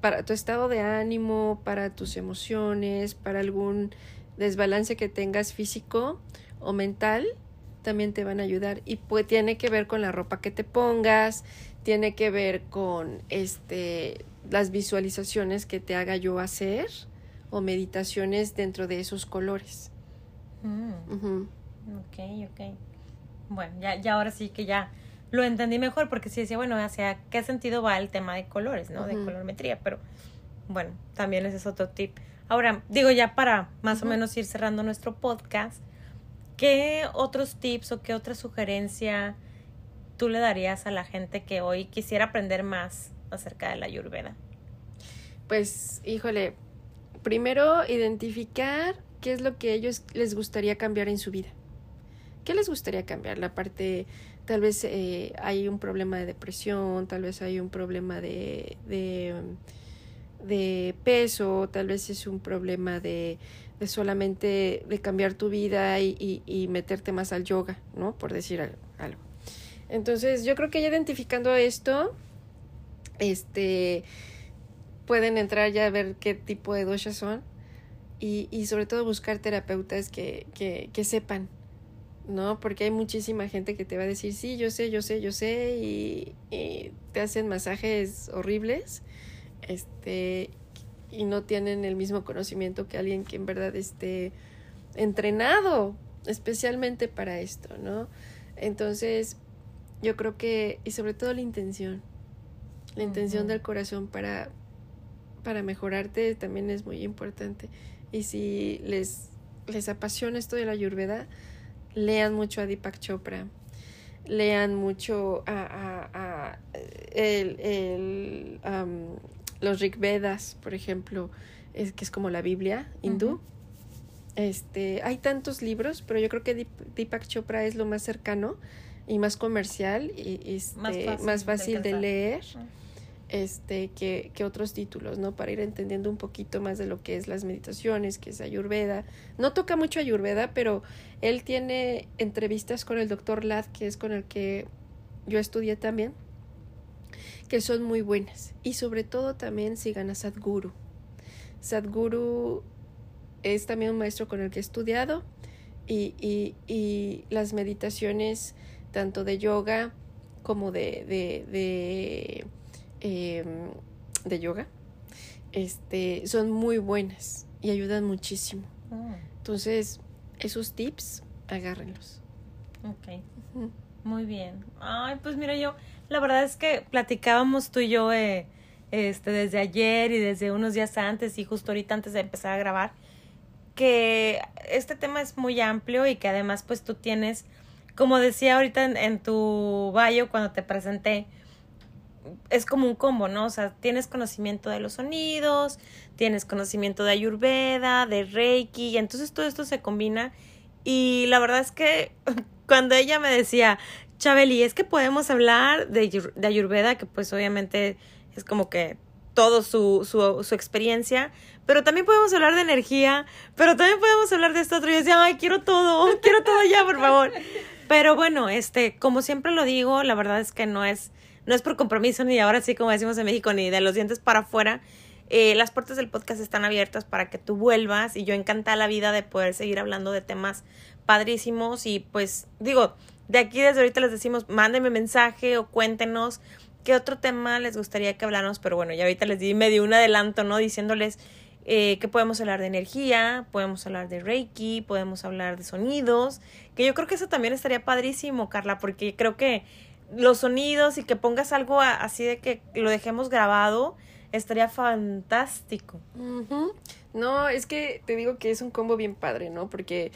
Speaker 2: para tu estado de ánimo, para tus emociones, para algún desbalance que tengas físico o mental, también te van a ayudar y pues tiene que ver con la ropa que te pongas, tiene que ver con este las visualizaciones que te haga yo hacer o meditaciones dentro de esos colores.
Speaker 1: Mm. Ok, ok. Bueno, ya, ya ahora sí que ya lo entendí mejor porque sí decía, bueno, hacia qué sentido va el tema de colores, ¿no? De colorimetría, pero bueno, también ese es otro tip. Ahora, digo ya para más o menos ir cerrando nuestro podcast, ¿qué otros tips o qué otra sugerencia tú le darías a la gente que hoy quisiera aprender más acerca de la ayurveda?
Speaker 2: Pues, híjole, primero identificar qué es lo que ellos les gustaría cambiar en su vida. ¿Qué les gustaría cambiar? La parte, tal vez eh, hay un problema de depresión, tal vez hay un problema de, de, peso, tal vez es un problema de, de solamente de cambiar tu vida y, meterte más al yoga, ¿no? Por decir algo. Entonces, yo creo que ya identificando esto, este, pueden entrar ya a ver qué tipo de doshas son y, y sobre todo buscar terapeutas que, que sepan ¿no? Porque hay muchísima gente que te va a decir, sí, yo sé, yo sé, yo sé, y, te hacen masajes horribles, este, y no tienen el mismo conocimiento que alguien que en verdad esté entrenado especialmente para esto, ¿no? Entonces, yo creo que, y sobre todo la intención, la intención del corazón para, para mejorarte también es muy importante. Y si les, les apasiona esto de la ayurveda, lean mucho a Deepak Chopra, lean mucho a, el, los Rig Vedas, por ejemplo, es, que es como la Biblia hindú. Este, hay tantos libros, pero yo creo que Deepak Chopra es lo más cercano y más comercial y este, más fácil, de, leer este, que, otros títulos, ¿no? Para ir entendiendo un poquito más de lo que es las meditaciones, que es Ayurveda. No toca mucho Ayurveda, pero él tiene entrevistas con el doctor Ladd, que es con el que yo estudié también, que son muy buenas. Y sobre todo también sigan a Sadhguru. Sadhguru es también un maestro con el que he estudiado y, y, y las meditaciones tanto de yoga como de, de Em, de yoga este, son muy buenas y ayudan muchísimo. Ah. Entonces, esos tips, agárrenlos.
Speaker 1: Ok. Muy bien. Ay, pues mira, yo, la verdad es que platicábamos tú y yo eh, este, desde ayer y desde unos días antes y justo ahorita antes de empezar a grabar, que este tema es muy amplio y que además pues tú tienes, como decía ahorita en, en tu bio cuando te presenté, es como un combo, ¿no? O sea, tienes conocimiento de los sonidos, tienes conocimiento de Ayurveda, de Reiki, y entonces todo esto se combina. Y la verdad es que cuando ella me decía, Chabeli, es que podemos hablar de, de Ayurveda, que pues obviamente es como que todo su, su, su experiencia, pero también podemos hablar de energía, pero también podemos hablar de esto otro. Y yo decía, ay, quiero todo, quiero todo ya, por favor. Pero bueno, este, como siempre lo digo, la verdad es que no es no es por compromiso ni ahora sí como decimos en México ni de los dientes para afuera. Eh, las puertas del podcast están abiertas para que tú vuelvas y yo encantada la vida de poder seguir hablando de temas padrísimos y pues digo, de aquí desde ahorita les decimos, mándenme mensaje o cuéntenos qué otro tema les gustaría que habláramos, pero bueno, ya ahorita les di medio un adelanto, ¿no? Diciéndoles eh, que podemos hablar de energía, podemos hablar de Reiki, podemos hablar de sonidos, que yo creo que eso también estaría padrísimo, Carla, porque creo que los sonidos y que pongas algo así de que lo dejemos grabado, estaría fantástico.
Speaker 2: No, es que te digo que es un combo bien padre, ¿no? Porque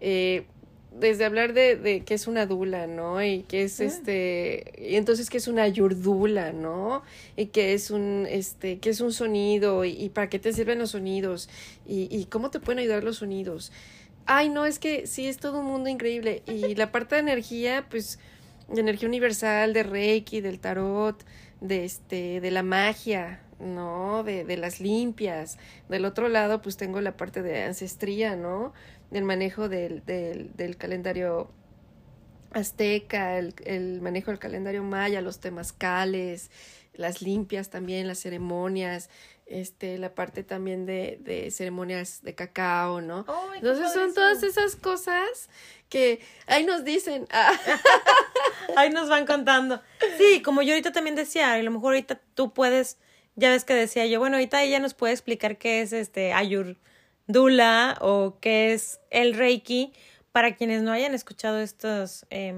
Speaker 2: eh, desde hablar de, de que es una dula, ¿no? Y que es este, y entonces que es una yurdula, ¿no? Y que es un, este, que es un sonido y, y para qué te sirven los sonidos y, y cómo te pueden ayudar los sonidos. Ay, no, es que sí, es todo un mundo increíble. Y la parte de energía, pues de energía universal, de Reiki, del tarot, de este, de la magia, ¿no? De, de las limpias. Del otro lado, pues tengo la parte de ancestría, ¿no? Del manejo del, del, del calendario azteca, el, el, manejo del calendario maya, los temazcales, las limpias también, las ceremonias, este, la parte también de, de ceremonias de cacao, ¿no? Entonces son todas esas cosas que ahí nos dicen.
Speaker 1: ahí nos van contando. Sí, como yo ahorita también decía, a lo mejor ahorita tú puedes, ya ves que decía yo, bueno, ahorita ella nos puede explicar qué es este Ayurdula o qué es el Reiki para quienes no hayan escuchado estos eh,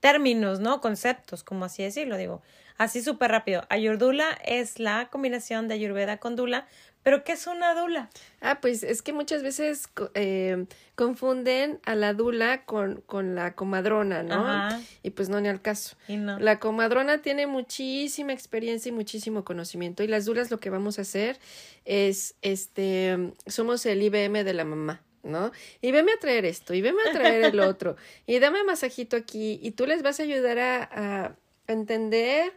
Speaker 1: términos, ¿no? Conceptos, como así decirlo, digo. Así súper rápido. Ayurdula es la combinación de Ayurveda con Dula. ¿Pero qué es una dula?
Speaker 2: Ah, pues es que muchas veces eh, confunden a la dula con, con la comadrona, ¿no? Y pues no, ni al caso. La comadrona tiene muchísima experiencia y muchísimo conocimiento. Y las dulas lo que vamos a hacer es, este, somos el IBM de la mamá. ¿no? Y veme a traer esto, y veme a traer el otro, y dame masajito aquí, y tú les vas a ayudar a entender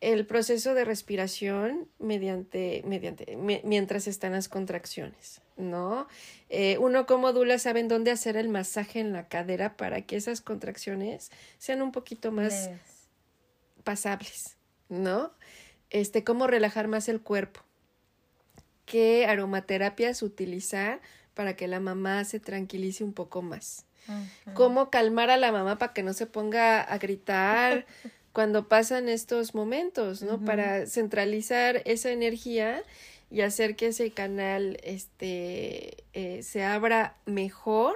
Speaker 2: el proceso de respiración mediante, mediante, mientras están las contracciones, ¿no? Eh, uno como dula saben dónde hacer el masaje en la cadera para que esas contracciones sean un poquito más pasables, ¿no? Este, cómo relajar más el cuerpo, qué aromaterapias utilizar para que la mamá se tranquilice un poco más. Cómo calmar a la mamá para que no se ponga a gritar cuando pasan estos momentos, ¿no? Para centralizar esa energía y hacer que ese canal este, eh, se abra mejor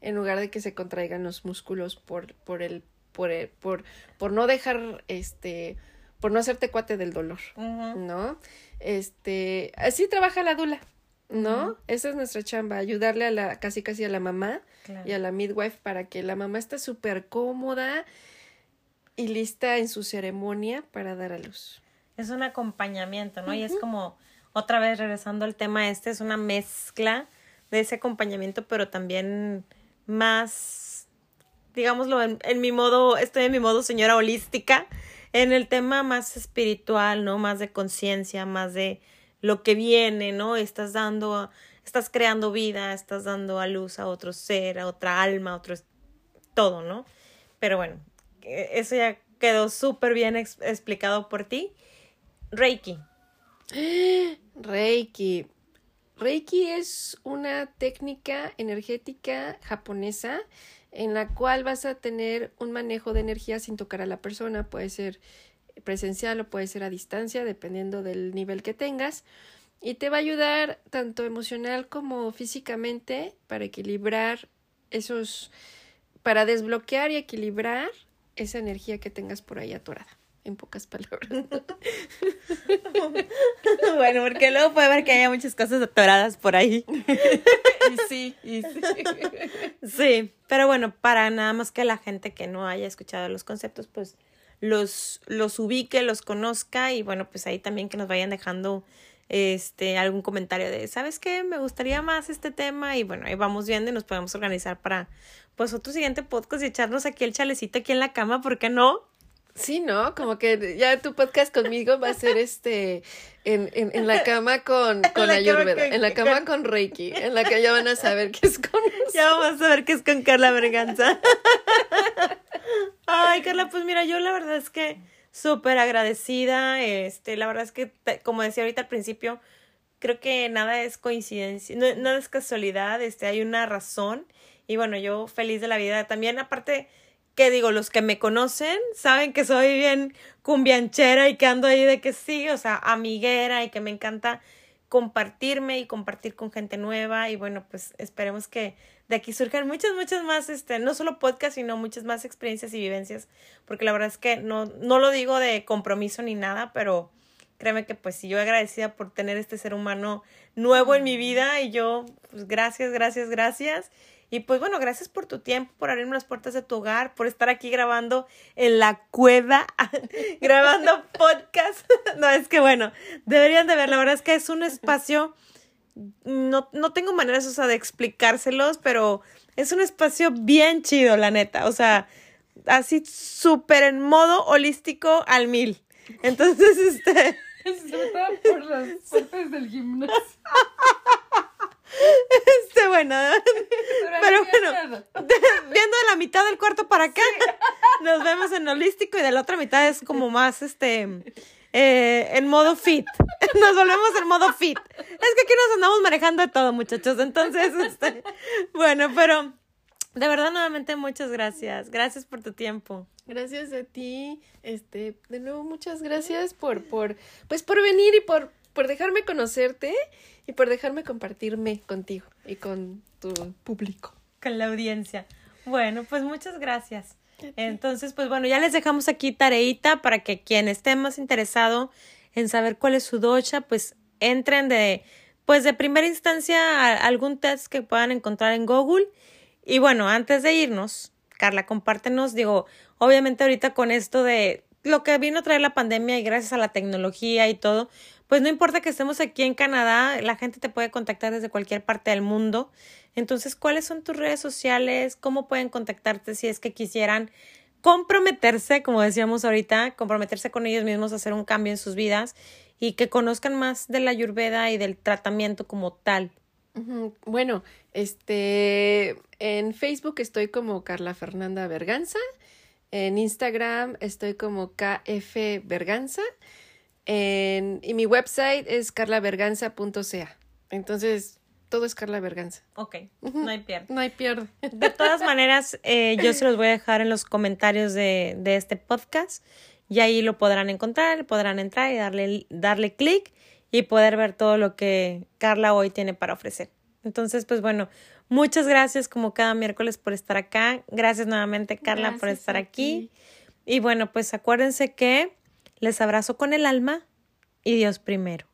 Speaker 2: en lugar de que se contraigan los músculos por, por el, por el, por, por no dejar, este, por no hacerte cuate del dolor, ¿no? Este, así trabaja la dula, ¿no? Esa es nuestra chamba, ayudarle a la, casi casi a la mamá y a la midwife para que la mamá esté súper cómoda, y lista en su ceremonia para dar a luz.
Speaker 1: Es un acompañamiento, ¿no? Y es como, otra vez regresando al tema este, es una mezcla de ese acompañamiento, pero también más, digámoslo, en, en mi modo, estoy en mi modo señora holística, en el tema más espiritual, ¿no? Más de conciencia, más de lo que viene, ¿no? Estás dando, estás creando vida, estás dando a luz a otro ser, a otra alma, a otro, todo, ¿no? Pero bueno, eso ya quedó súper bien explicado por ti. Reiki.
Speaker 2: Reiki. Reiki es una técnica energética japonesa en la cual vas a tener un manejo de energía sin tocar a la persona. Puede ser presencial o puede ser a distancia, dependiendo del nivel que tengas. Y te va a ayudar tanto emocional como físicamente para equilibrar esos, para desbloquear y equilibrar esa energía que tengas por ahí atorada, en pocas palabras.
Speaker 1: bueno, porque luego puede ver que haya muchas cosas atoradas por ahí.
Speaker 2: y sí, y sí.
Speaker 1: sí, pero bueno, para nada más que la gente que no haya escuchado los conceptos, pues los, los ubique, los conozca y bueno, pues ahí también que nos vayan dejando este algún comentario de, ¿sabes qué? Me gustaría más este tema y bueno, ahí vamos viendo y nos podemos organizar para pues otro siguiente podcast y echarnos aquí el chalecito aquí en la cama, ¿por qué no?
Speaker 2: Sí, ¿no? Como que ya tu podcast conmigo va a ser este en, en, en la cama con, con Ayurveda, en la cama con Reiki, en la que ya van a saber qué es con
Speaker 1: Ya vamos a ver qué es con Carla Berganza. Ay, Carla, pues mira, yo la verdad es que súper agradecida, este, la verdad es que, como decía ahorita al principio, creo que nada es coincidencia, nada es casualidad, este, hay una razón y bueno, yo feliz de la vida. También aparte, que digo, los que me conocen saben que soy bien cumbianchera y que ando ahí de que sí, o sea, amiguera y que me encanta compartirme y compartir con gente nueva y bueno, pues esperemos que de aquí surjan muchas, muchas más, este, no solo podcast, sino muchas más experiencias y vivencias, porque la verdad es que no, no lo digo de compromiso ni nada, pero créeme que pues sí, yo agradecida por tener este ser humano nuevo en mi vida y yo, pues gracias, gracias, gracias. Y pues bueno, gracias por tu tiempo, por abrirme las puertas de tu hogar, por estar aquí grabando en la cueva, grabando podcast. no, es que bueno, deberían de ver, la verdad es que es un espacio, no, no tengo maneras, o sea, de explicárselos, pero es un espacio bien chido, la neta. O sea, así súper en modo holístico al mil. Entonces, este...
Speaker 2: Por las partes del gimnasio.
Speaker 1: Este, bueno, pero bueno, viendo de la mitad del cuarto para acá, nos vemos en holístico y de la otra mitad es como más, este, eh, en modo fit. Nos volvemos en modo fit. Es que aquí nos andamos manejando de todo, muchachos. Entonces, este, bueno, pero de verdad, nuevamente, muchas gracias. Gracias por tu tiempo.
Speaker 2: Gracias a ti. Este, de nuevo, muchas gracias por, por, pues por venir y por, por dejarme conocerte y por dejarme compartirme contigo y con tu público.
Speaker 1: Con la audiencia. Bueno, pues muchas gracias. Entonces, pues bueno, ya les dejamos aquí tareita para que quien esté más interesado en saber cuál es su docha, pues entren de, pues de primera instancia a algún test que puedan encontrar en Google. Y bueno, antes de irnos, Carla, compártenos, digo, obviamente ahorita con esto de lo que vino a traer la pandemia y gracias a la tecnología y todo, pues no importa que estemos aquí en Canadá, la gente te puede contactar desde cualquier parte del mundo. Entonces, ¿cuáles son tus redes sociales? ¿Cómo pueden contactarte si es que quisieran comprometerse, como decíamos ahorita, comprometerse con ellos mismos a hacer un cambio en sus vidas y que conozcan más de la ayurveda y del tratamiento como tal?
Speaker 2: Bueno, este en Facebook estoy como Carla Fernanda Berganza, en Instagram estoy como KF Berganza en, y mi website es carlaberganza.ca. Entonces, todo es Carla Berganza.
Speaker 1: Ok, no hay pierde.
Speaker 2: No hay pierde.
Speaker 1: De todas maneras, eh, yo se los voy a dejar en los comentarios de, de este podcast y ahí lo podrán encontrar, podrán entrar y darle, darle clic y poder ver todo lo que Carla hoy tiene para ofrecer. Entonces, pues bueno, muchas gracias como cada miércoles por estar acá. Gracias nuevamente, Carla, por estar aquí. Y bueno, pues acuérdense que les abrazo con el alma y Dios primero.